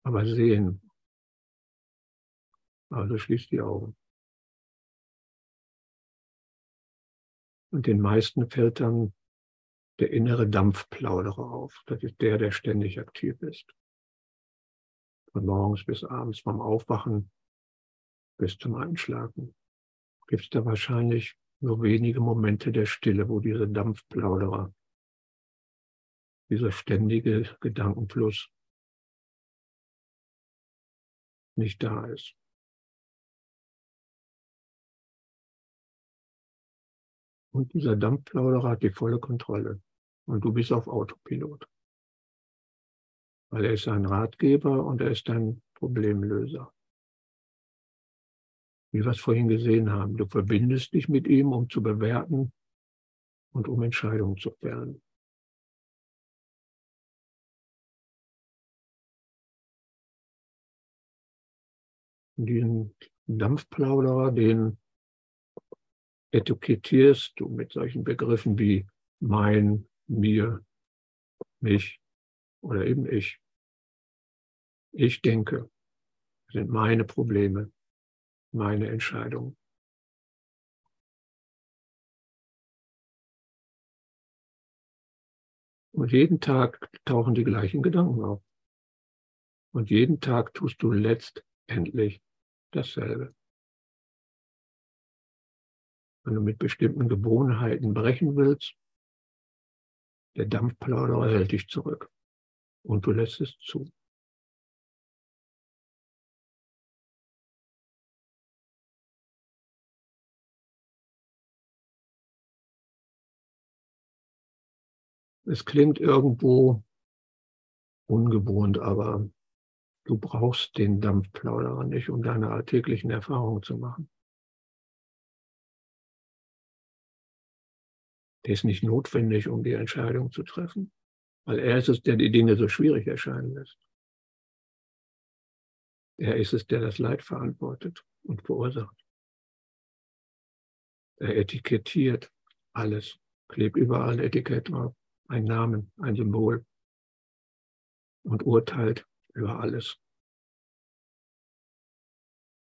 Aber sehen also schließ die Augen. Und den meisten fällt dann der innere Dampfplauderer auf. Das ist der, der ständig aktiv ist. Von morgens bis abends, vom Aufwachen bis zum Einschlafen. Gibt es da wahrscheinlich nur wenige Momente der Stille, wo diese Dampfplauderer, dieser ständige Gedankenfluss nicht da ist. Und dieser Dampfplauderer hat die volle Kontrolle. Und du bist auf Autopilot. Weil er ist ein Ratgeber und er ist ein Problemlöser. Wie wir es vorhin gesehen haben, du verbindest dich mit ihm, um zu bewerten und um Entscheidungen zu fällen. Diesen Dampfplauderer, den etikettierst du mit solchen Begriffen wie mein, mir, mich oder eben ich. Ich denke, sind meine Probleme, meine Entscheidungen. Und jeden Tag tauchen die gleichen Gedanken auf. Und jeden Tag tust du letztendlich dasselbe wenn du mit bestimmten Gewohnheiten brechen willst, der Dampfplauderer hält dich zurück und du lässt es zu. Es klingt irgendwo ungewohnt, aber du brauchst den Dampfplauderer nicht, um deine alltäglichen Erfahrungen zu machen. Der ist nicht notwendig, um die Entscheidung zu treffen, weil er ist es, der die Dinge so schwierig erscheinen lässt. Er ist es, der das Leid verantwortet und verursacht. Er etikettiert alles, klebt überall ein Etikett drauf, ein Namen, ein Symbol und urteilt über alles.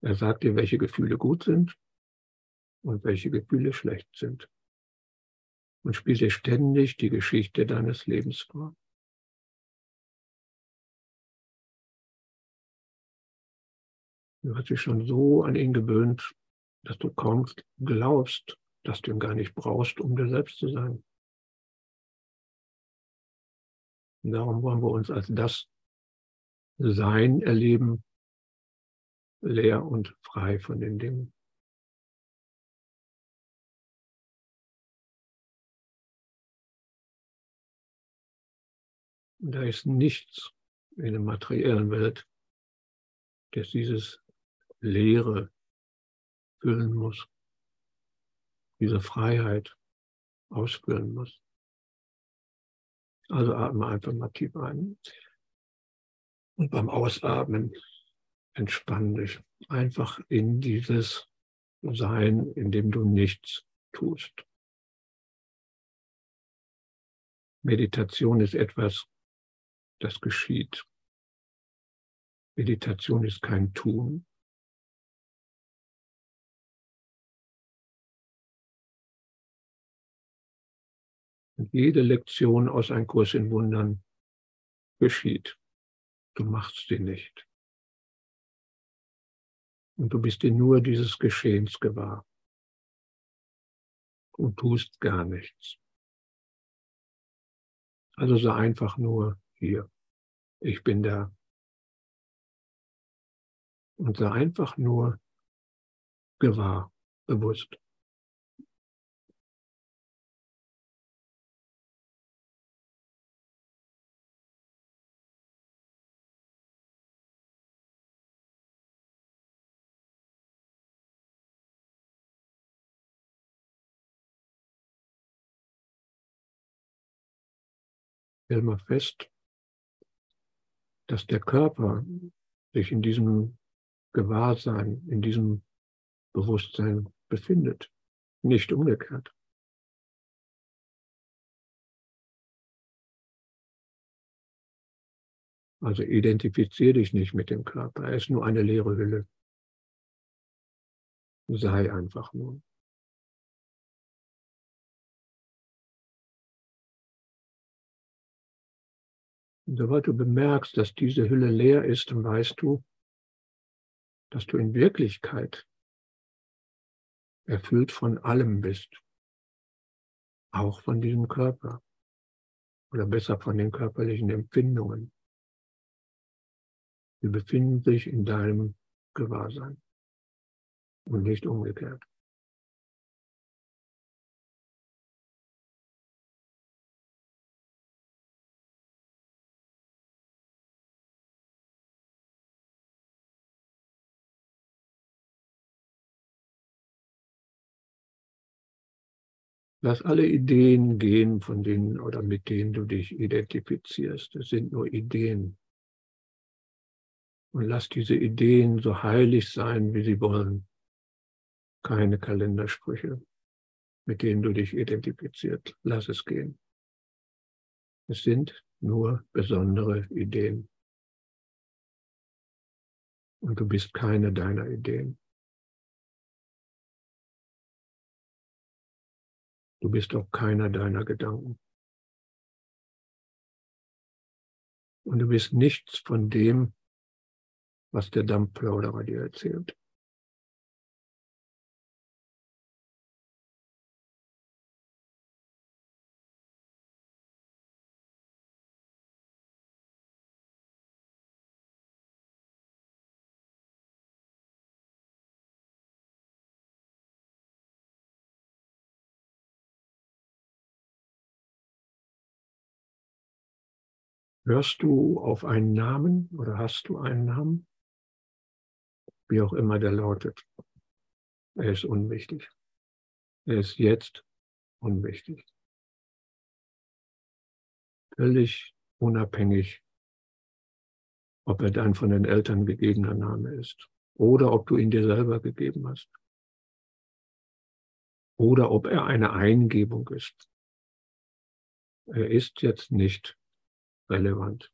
Er sagt dir, welche Gefühle gut sind und welche Gefühle schlecht sind und spielt dir ständig die Geschichte deines Lebens vor. Du hast dich schon so an ihn gewöhnt, dass du kaum glaubst, dass du ihn gar nicht brauchst, um dir selbst zu sein. Und darum wollen wir uns als das Sein erleben, leer und frei von den Dingen. Und da ist nichts in der materiellen Welt, das dieses Leere füllen muss, diese Freiheit ausfüllen muss. Also atme einfach mal tief ein. Und beim Ausatmen entspann dich einfach in dieses Sein, in dem du nichts tust. Meditation ist etwas, das geschieht. Meditation ist kein Tun. Und jede Lektion aus einem Kurs in Wundern geschieht. Du machst sie nicht. Und du bist dir nur dieses Geschehens gewahr. Und tust gar nichts. Also sei einfach nur hier. Ich bin da. Und sei einfach nur gewahr, bewusst. stell mal fest, dass der Körper sich in diesem Gewahrsein, in diesem Bewusstsein befindet, nicht umgekehrt. Also identifiziere dich nicht mit dem Körper, er ist nur eine leere Hülle. Sei einfach nur. Und sobald du bemerkst, dass diese Hülle leer ist, dann weißt du, dass du in Wirklichkeit erfüllt von allem bist. Auch von diesem Körper. Oder besser von den körperlichen Empfindungen. Sie befinden sich in deinem Gewahrsein und nicht umgekehrt. Lass alle Ideen gehen, von denen oder mit denen du dich identifizierst. Es sind nur Ideen. Und lass diese Ideen so heilig sein, wie sie wollen. Keine Kalendersprüche, mit denen du dich identifizierst. Lass es gehen. Es sind nur besondere Ideen. Und du bist keine deiner Ideen. Du bist auch keiner deiner Gedanken. Und du bist nichts von dem, was der Dampfplauderer dir erzählt. Hörst du auf einen Namen oder hast du einen Namen? Wie auch immer der lautet. Er ist unwichtig. Er ist jetzt unwichtig. Völlig unabhängig, ob er dein von den Eltern gegebener Name ist oder ob du ihn dir selber gegeben hast oder ob er eine Eingebung ist. Er ist jetzt nicht relevant.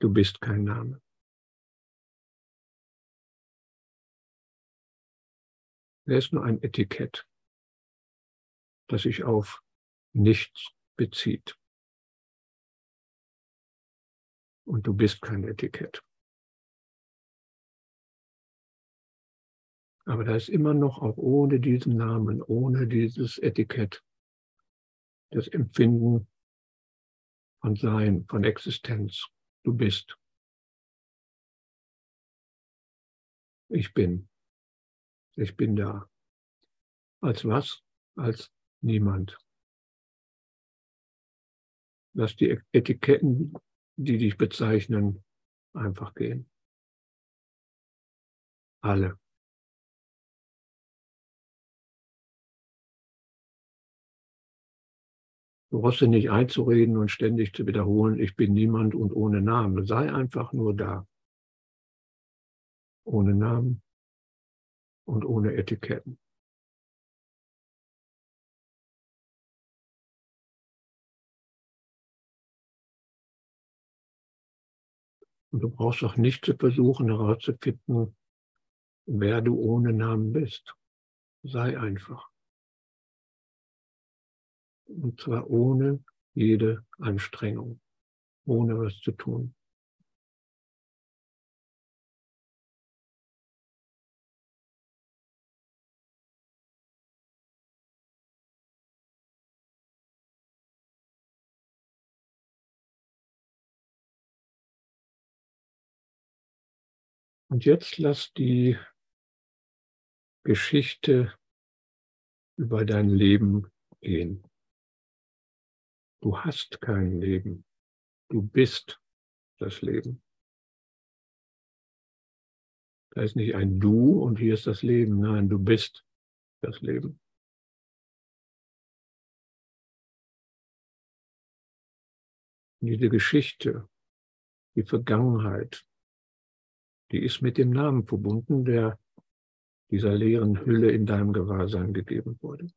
Du bist kein Name. Er ist nur ein Etikett, das sich auf nichts bezieht. Und du bist kein Etikett. Aber da ist immer noch auch ohne diesen Namen, ohne dieses Etikett, das Empfinden von Sein, von Existenz. Du bist. Ich bin. Ich bin da. Als was? Als niemand. Lass die Etiketten, die dich bezeichnen, einfach gehen. Alle. Du brauchst dir nicht einzureden und ständig zu wiederholen, ich bin niemand und ohne Namen. Sei einfach nur da. Ohne Namen und ohne Etiketten. Und du brauchst auch nicht zu versuchen herauszufinden, wer du ohne Namen bist. Sei einfach. Und zwar ohne jede Anstrengung, ohne was zu tun. Und jetzt lass die Geschichte über dein Leben gehen. Du hast kein Leben. Du bist das Leben. Da ist nicht ein Du und hier ist das Leben. Nein, du bist das Leben. Diese Geschichte, die Vergangenheit, die ist mit dem Namen verbunden, der dieser leeren Hülle in deinem Gewahrsein gegeben wurde.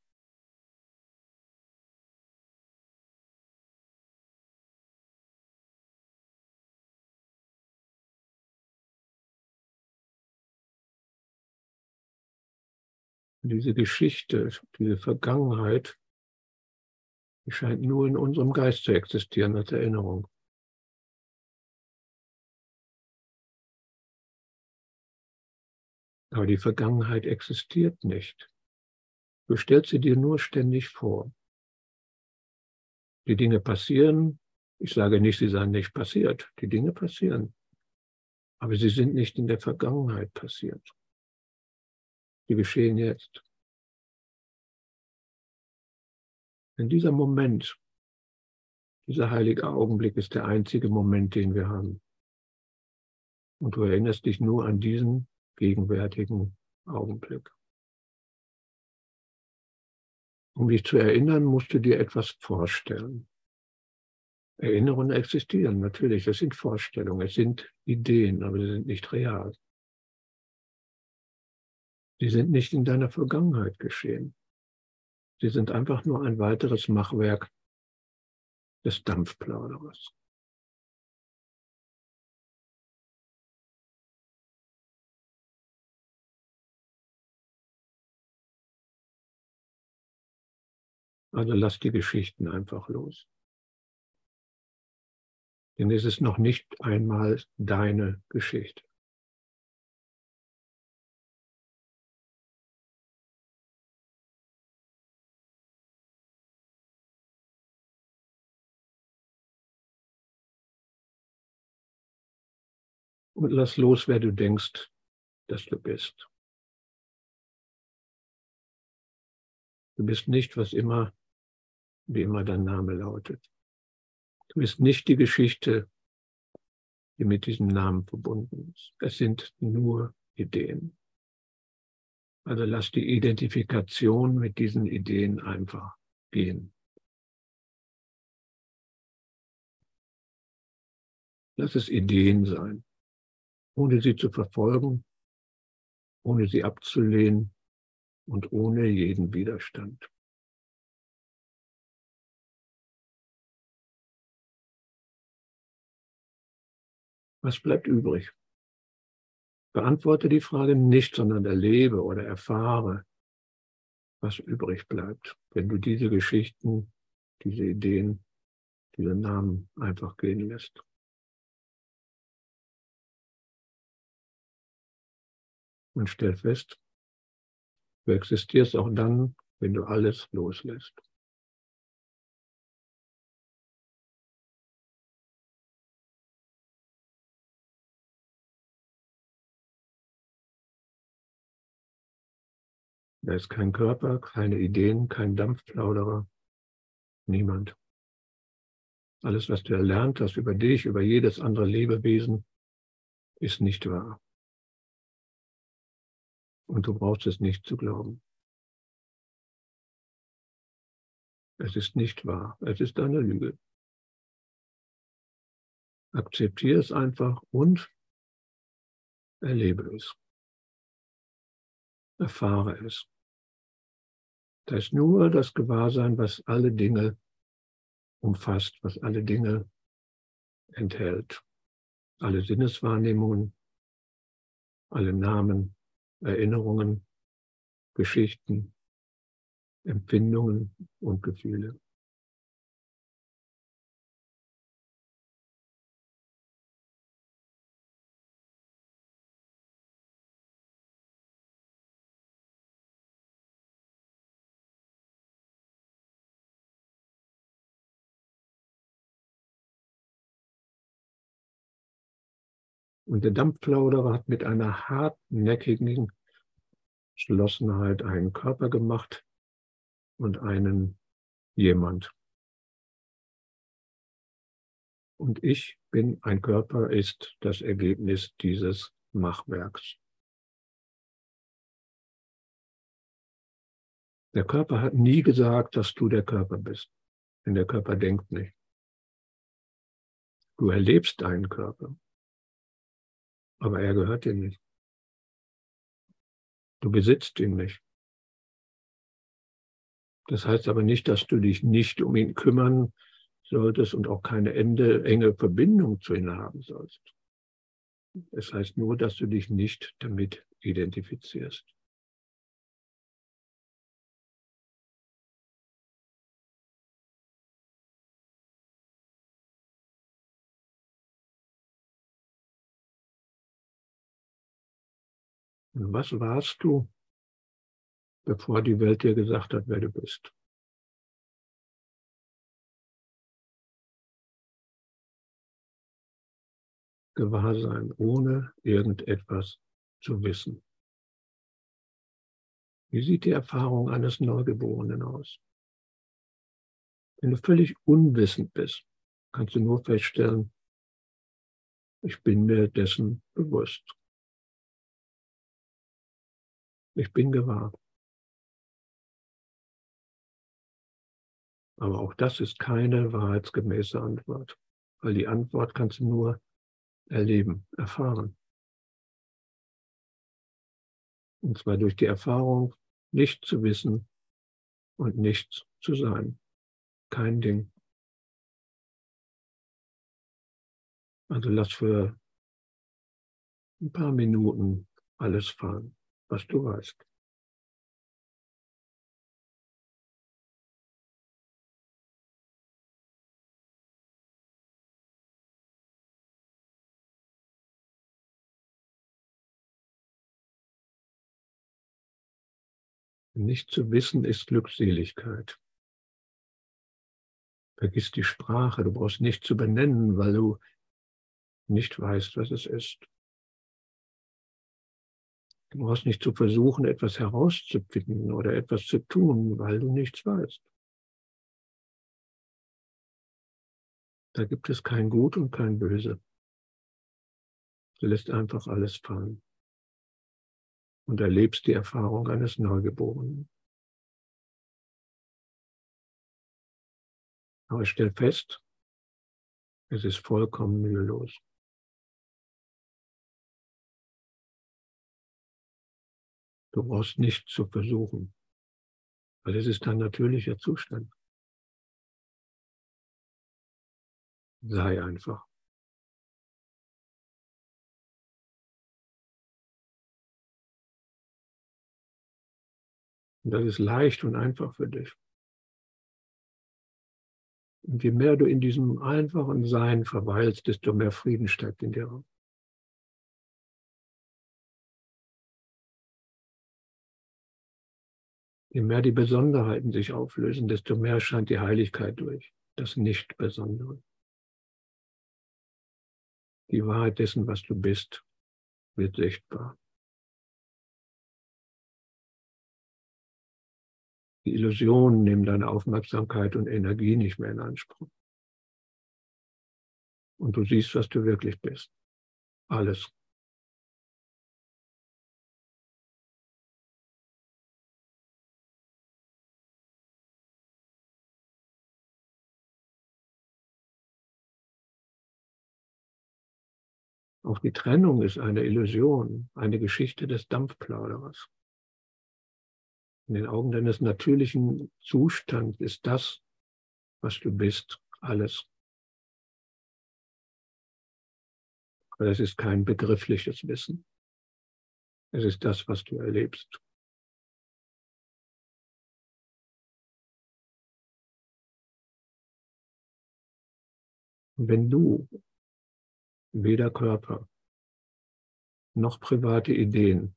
Diese Geschichte, diese Vergangenheit, die scheint nur in unserem Geist zu existieren als Erinnerung. Aber die Vergangenheit existiert nicht. Du stellst sie dir nur ständig vor. Die Dinge passieren. Ich sage nicht, sie seien nicht passiert. Die Dinge passieren. Aber sie sind nicht in der Vergangenheit passiert die geschehen jetzt. In dieser Moment, dieser heilige Augenblick ist der einzige Moment, den wir haben. Und du erinnerst dich nur an diesen gegenwärtigen Augenblick. Um dich zu erinnern, musst du dir etwas vorstellen. Erinnerungen existieren, natürlich, es sind Vorstellungen, es sind Ideen, aber sie sind nicht real. Die sind nicht in deiner Vergangenheit geschehen. Sie sind einfach nur ein weiteres Machwerk des Dampfplauderers. Also lass die Geschichten einfach los. Denn es ist noch nicht einmal deine Geschichte. Und lass los, wer du denkst, dass du bist. Du bist nicht, was immer, wie immer dein Name lautet. Du bist nicht die Geschichte, die mit diesem Namen verbunden ist. Es sind nur Ideen. Also lass die Identifikation mit diesen Ideen einfach gehen. Lass es Ideen sein, ohne sie zu verfolgen, ohne sie abzulehnen und ohne jeden Widerstand. Was bleibt übrig? Beantworte die Frage nicht, sondern erlebe oder erfahre, was übrig bleibt, wenn du diese Geschichten, diese Ideen, diese Namen einfach gehen lässt. Und stell fest, du existierst auch dann, wenn du alles loslässt. Da ist kein Körper, keine Ideen, kein Dampfplauderer, niemand. Alles, was du erlernt hast über dich, über jedes andere Lebewesen, ist nicht wahr. Und du brauchst es nicht zu glauben. Es ist nicht wahr. Es ist eine Lüge. Akzeptiere es einfach und erlebe es. Erfahre es. Da ist nur das Gewahrsein, was alle Dinge umfasst, was alle Dinge enthält. Alle Sinneswahrnehmungen, alle Namen, Erinnerungen, Geschichten, Empfindungen und Gefühle. Und der Dampfplauderer hat mit einer hartnäckigen Geschlossenheit einen Körper gemacht und einen jemand. Und ich bin ein Körper, ist das Ergebnis dieses Machwerks. Der Körper hat nie gesagt, dass du der Körper bist, denn der Körper denkt nicht. Du erlebst deinen Körper. Aber er gehört dir nicht. Du besitzt ihn nicht. Das heißt aber nicht, dass du dich nicht um ihn kümmern solltest und auch keine Ende, enge Verbindung zu ihm haben sollst. Es heißt nur, dass du dich nicht damit identifizierst. Und was warst du, bevor die Welt dir gesagt hat, wer du bist? Gewahrsein, ohne irgendetwas zu wissen. Wie sieht die Erfahrung eines Neugeborenen aus? Wenn du völlig unwissend bist, kannst du nur feststellen, ich bin mir dessen bewusst. Ich bin gewahr. Aber auch das ist keine wahrheitsgemäße Antwort, weil die Antwort kannst du nur erleben, erfahren. Und zwar durch die Erfahrung, nicht zu wissen und nichts zu sein. Kein Ding. Also lass für ein paar Minuten alles fahren was du weißt. Nicht zu wissen ist Glückseligkeit. Vergiss die Sprache, du brauchst nicht zu benennen, weil du nicht weißt, was es ist. Du brauchst nicht zu versuchen, etwas herauszufinden oder etwas zu tun, weil du nichts weißt. Da gibt es kein Gut und kein Böse. Du lässt einfach alles fallen und erlebst die Erfahrung eines Neugeborenen. Aber stell fest, es ist vollkommen mühelos. Du brauchst nichts zu versuchen, weil es ist dein natürlicher Zustand. Sei einfach. Und das ist leicht und einfach für dich. Und je mehr du in diesem einfachen Sein verweilst, desto mehr Frieden steigt in dir auf. Je mehr die Besonderheiten sich auflösen, desto mehr scheint die Heiligkeit durch, das Nicht-Besondere. Die Wahrheit dessen, was du bist, wird sichtbar. Die Illusionen nehmen deine Aufmerksamkeit und Energie nicht mehr in Anspruch. Und du siehst, was du wirklich bist. Alles. Auch die Trennung ist eine Illusion, eine Geschichte des Dampfplauderers. In den Augen deines natürlichen Zustands ist das, was du bist, alles. Aber es ist kein begriffliches Wissen. Es ist das, was du erlebst. Und wenn du weder Körper noch private Ideen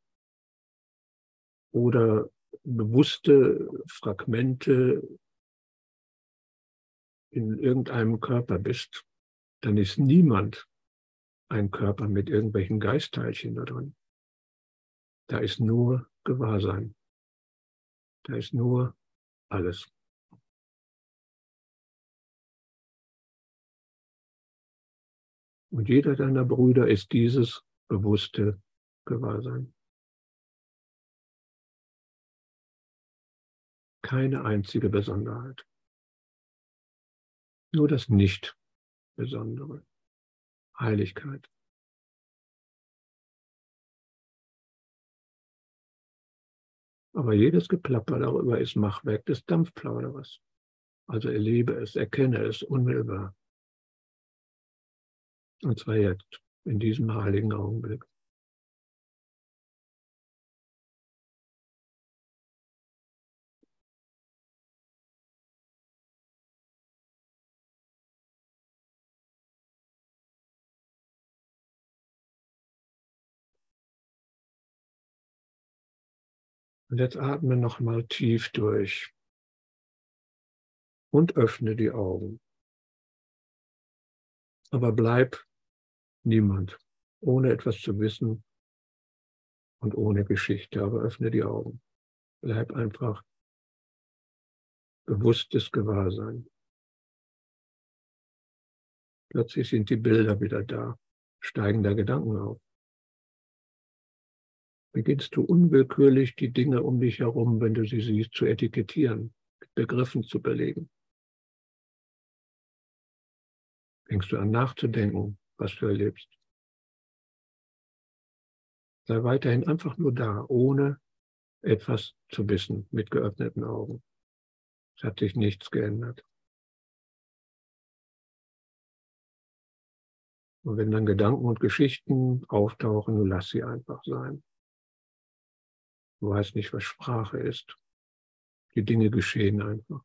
oder bewusste Fragmente in irgendeinem Körper bist, dann ist niemand ein Körper mit irgendwelchen Geistteilchen da drin. Da ist nur Gewahrsein. Da ist nur alles. Und jeder deiner Brüder ist dieses bewusste Gewahrsein. Keine einzige Besonderheit. Nur das Nicht-Besondere. Heiligkeit. Aber jedes Geplapper darüber ist Machwerk des Dampfplauderers. Also erlebe es, erkenne es unmittelbar. Und zwar jetzt, in diesem heiligen Augenblick. Und jetzt atme nochmal tief durch und öffne die Augen. Aber bleib niemand, ohne etwas zu wissen und ohne Geschichte. Aber öffne die Augen. Bleib einfach bewusstes Gewahrsein. Plötzlich sind die Bilder wieder da, steigen da Gedanken auf beginnst du unwillkürlich die Dinge um dich herum, wenn du sie siehst, zu etikettieren, mit Begriffen zu belegen. Fängst du an nachzudenken, was du erlebst. Sei weiterhin einfach nur da, ohne etwas zu wissen, mit geöffneten Augen. Es hat sich nichts geändert. Und wenn dann Gedanken und Geschichten auftauchen, lass sie einfach sein. Du weißt nicht, was Sprache ist. Die Dinge geschehen einfach.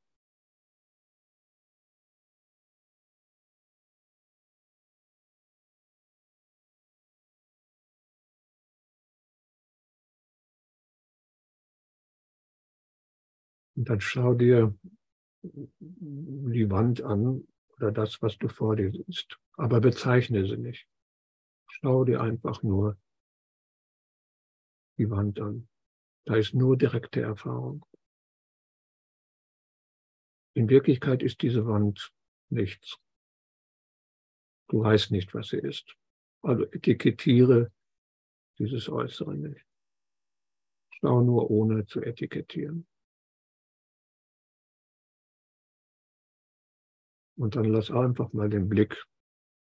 Und dann schau dir die Wand an oder das, was du vor dir siehst. Aber bezeichne sie nicht. Schau dir einfach nur die Wand an. Da ist nur direkte Erfahrung. In Wirklichkeit ist diese Wand nichts. Du weißt nicht, was sie ist. Also etikettiere dieses Äußere nicht. Schau nur ohne zu etikettieren. Und dann lass einfach mal den Blick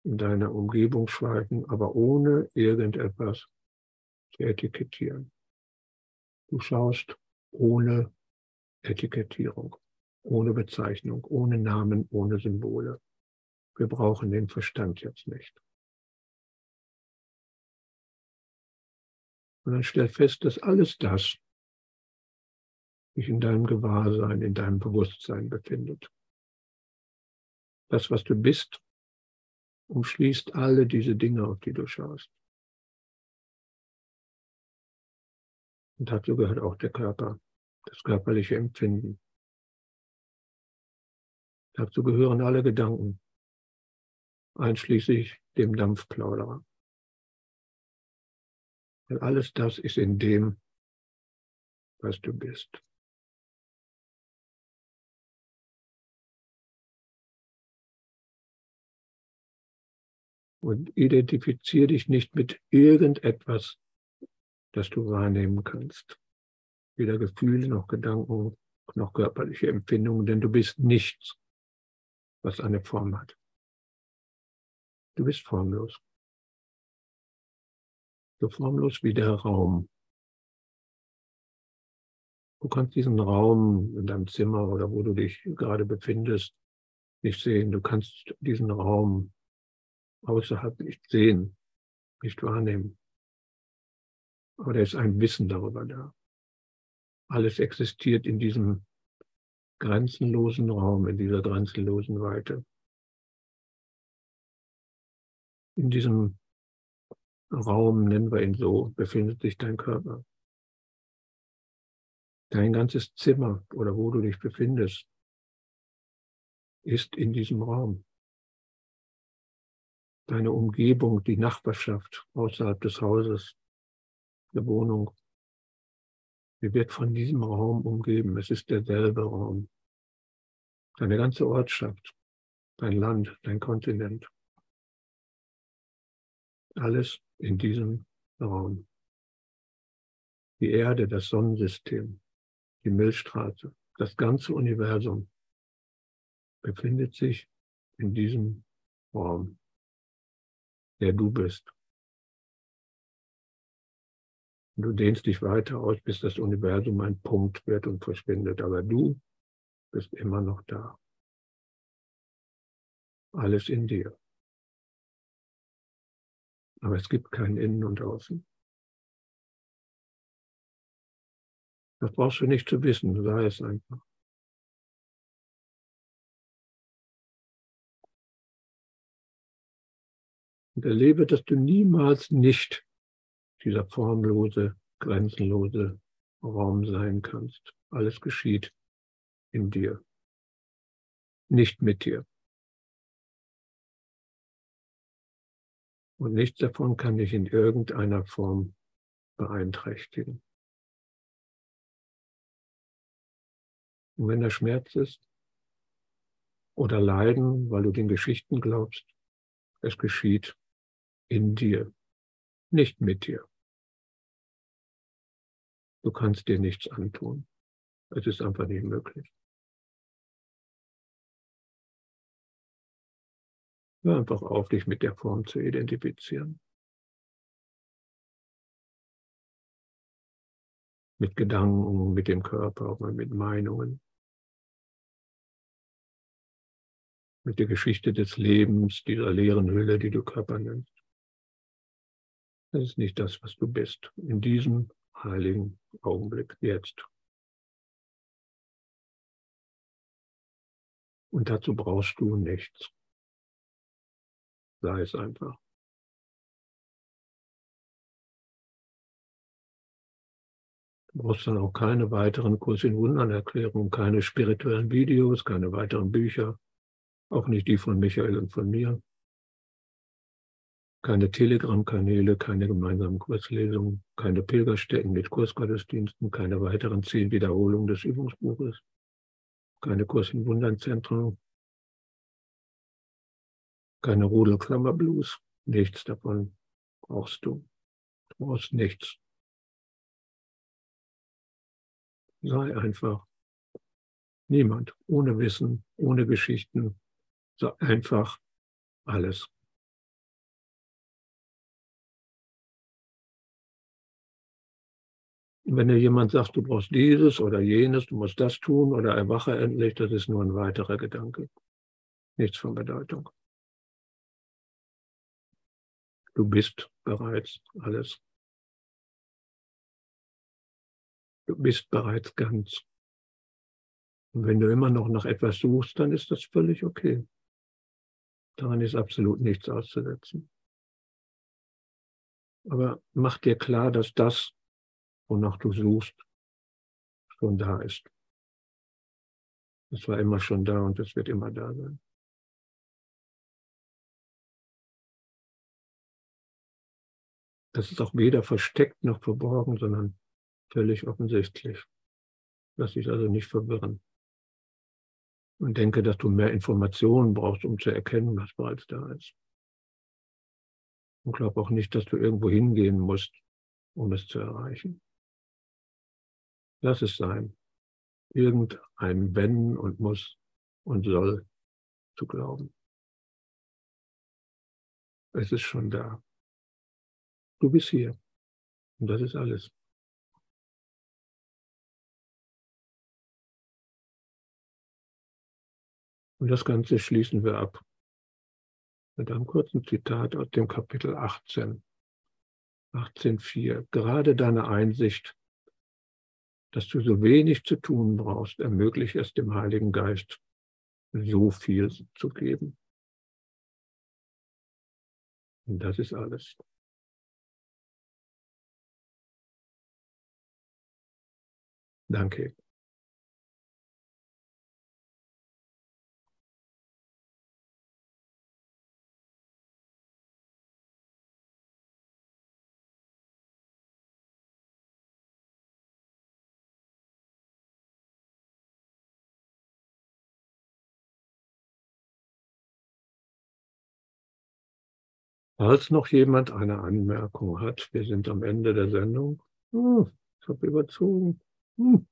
in deiner Umgebung schweifen, aber ohne irgendetwas zu etikettieren. Du schaust ohne Etikettierung, ohne Bezeichnung, ohne Namen, ohne Symbole. Wir brauchen den Verstand jetzt nicht. Und dann stell fest, dass alles das sich in deinem Gewahrsein, in deinem Bewusstsein befindet. Das, was du bist, umschließt alle diese Dinge, auf die du schaust. Und dazu gehört auch der Körper, das körperliche Empfinden. Dazu gehören alle Gedanken, einschließlich dem Dampfplauderer. Weil alles das ist in dem, was du bist. Und identifiziere dich nicht mit irgendetwas, das du wahrnehmen kannst. Weder Gefühle noch Gedanken noch körperliche Empfindungen, denn du bist nichts, was eine Form hat. Du bist formlos. So formlos wie der Raum. Du kannst diesen Raum in deinem Zimmer oder wo du dich gerade befindest nicht sehen. Du kannst diesen Raum außerhalb nicht sehen, nicht wahrnehmen. Aber da ist ein Wissen darüber da. Alles existiert in diesem grenzenlosen Raum, in dieser grenzenlosen Weite. In diesem Raum, nennen wir ihn so, befindet sich dein Körper. Dein ganzes Zimmer oder wo du dich befindest, ist in diesem Raum deine Umgebung, die Nachbarschaft außerhalb des Hauses, der Wohnung, die wird von diesem Raum umgeben. Es ist derselbe Raum. Deine ganze Ortschaft, dein Land, dein Kontinent. Alles in diesem Raum. Die Erde, das Sonnensystem, die Milchstraße, das ganze Universum befindet sich in diesem Raum der du bist. Und du dehnst dich weiter aus, bis das Universum ein Punkt wird und verschwindet. Aber du bist immer noch da. Alles in dir. Aber es gibt kein Innen und Außen. Das brauchst du nicht zu wissen, sei es einfach. Und erlebe, dass du niemals nicht dieser formlose, grenzenlose Raum sein kannst. Alles geschieht in dir, nicht mit dir. Und nichts davon kann dich in irgendeiner Form beeinträchtigen. Und wenn der Schmerz ist oder Leiden, weil du den Geschichten glaubst, es geschieht in dir, nicht mit dir. Du kannst dir nichts antun. Es ist einfach nicht möglich. Hör einfach auf, dich mit der Form zu identifizieren. Mit Gedanken, mit dem Körper, auch mal mit Meinungen. Mit der Geschichte des Lebens, dieser leeren Hülle, die du Körper nennst. Das ist nicht das, was du bist. In diesem heiligen Augenblick jetzt. Und dazu brauchst du nichts. Sei es einfach. Du brauchst dann auch keine weiteren Kurs in Wundern keine spirituellen Videos, keine weiteren Bücher, auch nicht die von Michael und von mir keine Telegram-Kanäle, keine gemeinsamen Kurslesungen, keine Pilgerstätten mit Kursgottesdiensten, keine weiteren zehn Wiederholungen des Übungsbuches, keine Kurs in Wundernzentren, Keine Rudelklammerblues. Nichts davon brauchst du. Du brauchst nichts. Sei einfach niemand, ohne Wissen, ohne Geschichten. Sei einfach alles. Wenn dir jemand sagt, du brauchst dieses oder jenes, du musst das tun oder erwache endlich, das ist nur ein weiterer Gedanke. Nichts von Bedeutung. Du bist bereits alles. Du bist bereits ganz. Und wenn du immer noch nach etwas suchst, dann ist das völlig okay. Daran ist absolut nichts auszusetzen. Aber mach dir klar, dass das, wonach du suchst, schon da ist. Es war immer schon da und es wird immer da sein. Das ist auch weder versteckt noch verborgen, sondern völlig offensichtlich. Lass dich also nicht verwirren. Und denke, dass du mehr Informationen brauchst, um zu erkennen, was bereits da ist. Und glaub auch nicht, dass du irgendwo hingehen musst, um es zu erreichen. Lass es sein. Irgendein Wenn und Muss und Soll zu glauben. Es ist schon da. Du bist hier. Und das ist alles. Und das Ganze schließen wir ab mit einem kurzen Zitat aus dem Kapitel 18. 18.4. Gerade deine Einsicht, dass du so wenig zu tun brauchst, ermöglicht es dem Heiligen Geist, so viel zu geben. Und das ist alles. Danke. Falls noch jemand eine Anmerkung hat, wir sind am Ende der Sendung. Hm, ich habe überzogen. Hm.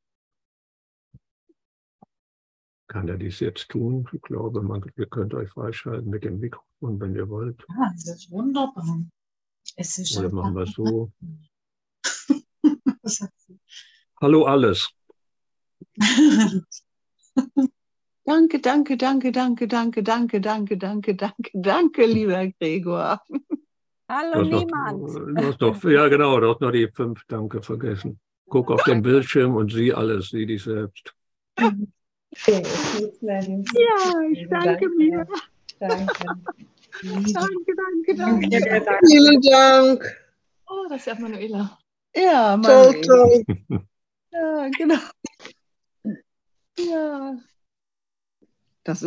Kann er dies jetzt tun? Ich glaube, man, ihr könnt euch freischalten mit dem Mikrofon, wenn ihr wollt. Ja, das ist wunderbar. Es ist Oder machen wir es so. Hallo alles. danke, danke, danke, danke, danke, danke, danke, danke, danke, danke, lieber Gregor. Hallo niemand. Noch, du hast noch, ja, genau, du hast noch die fünf Danke vergessen. Guck auf den Bildschirm und sieh alles, sieh dich selbst. Ja, ich danke mir. Danke. Danke, danke, danke. Danke. Vielen Dank. Oh, das ist ja Manuela. Ja, Toll, Manuela. toll. Ja, genau. Ja,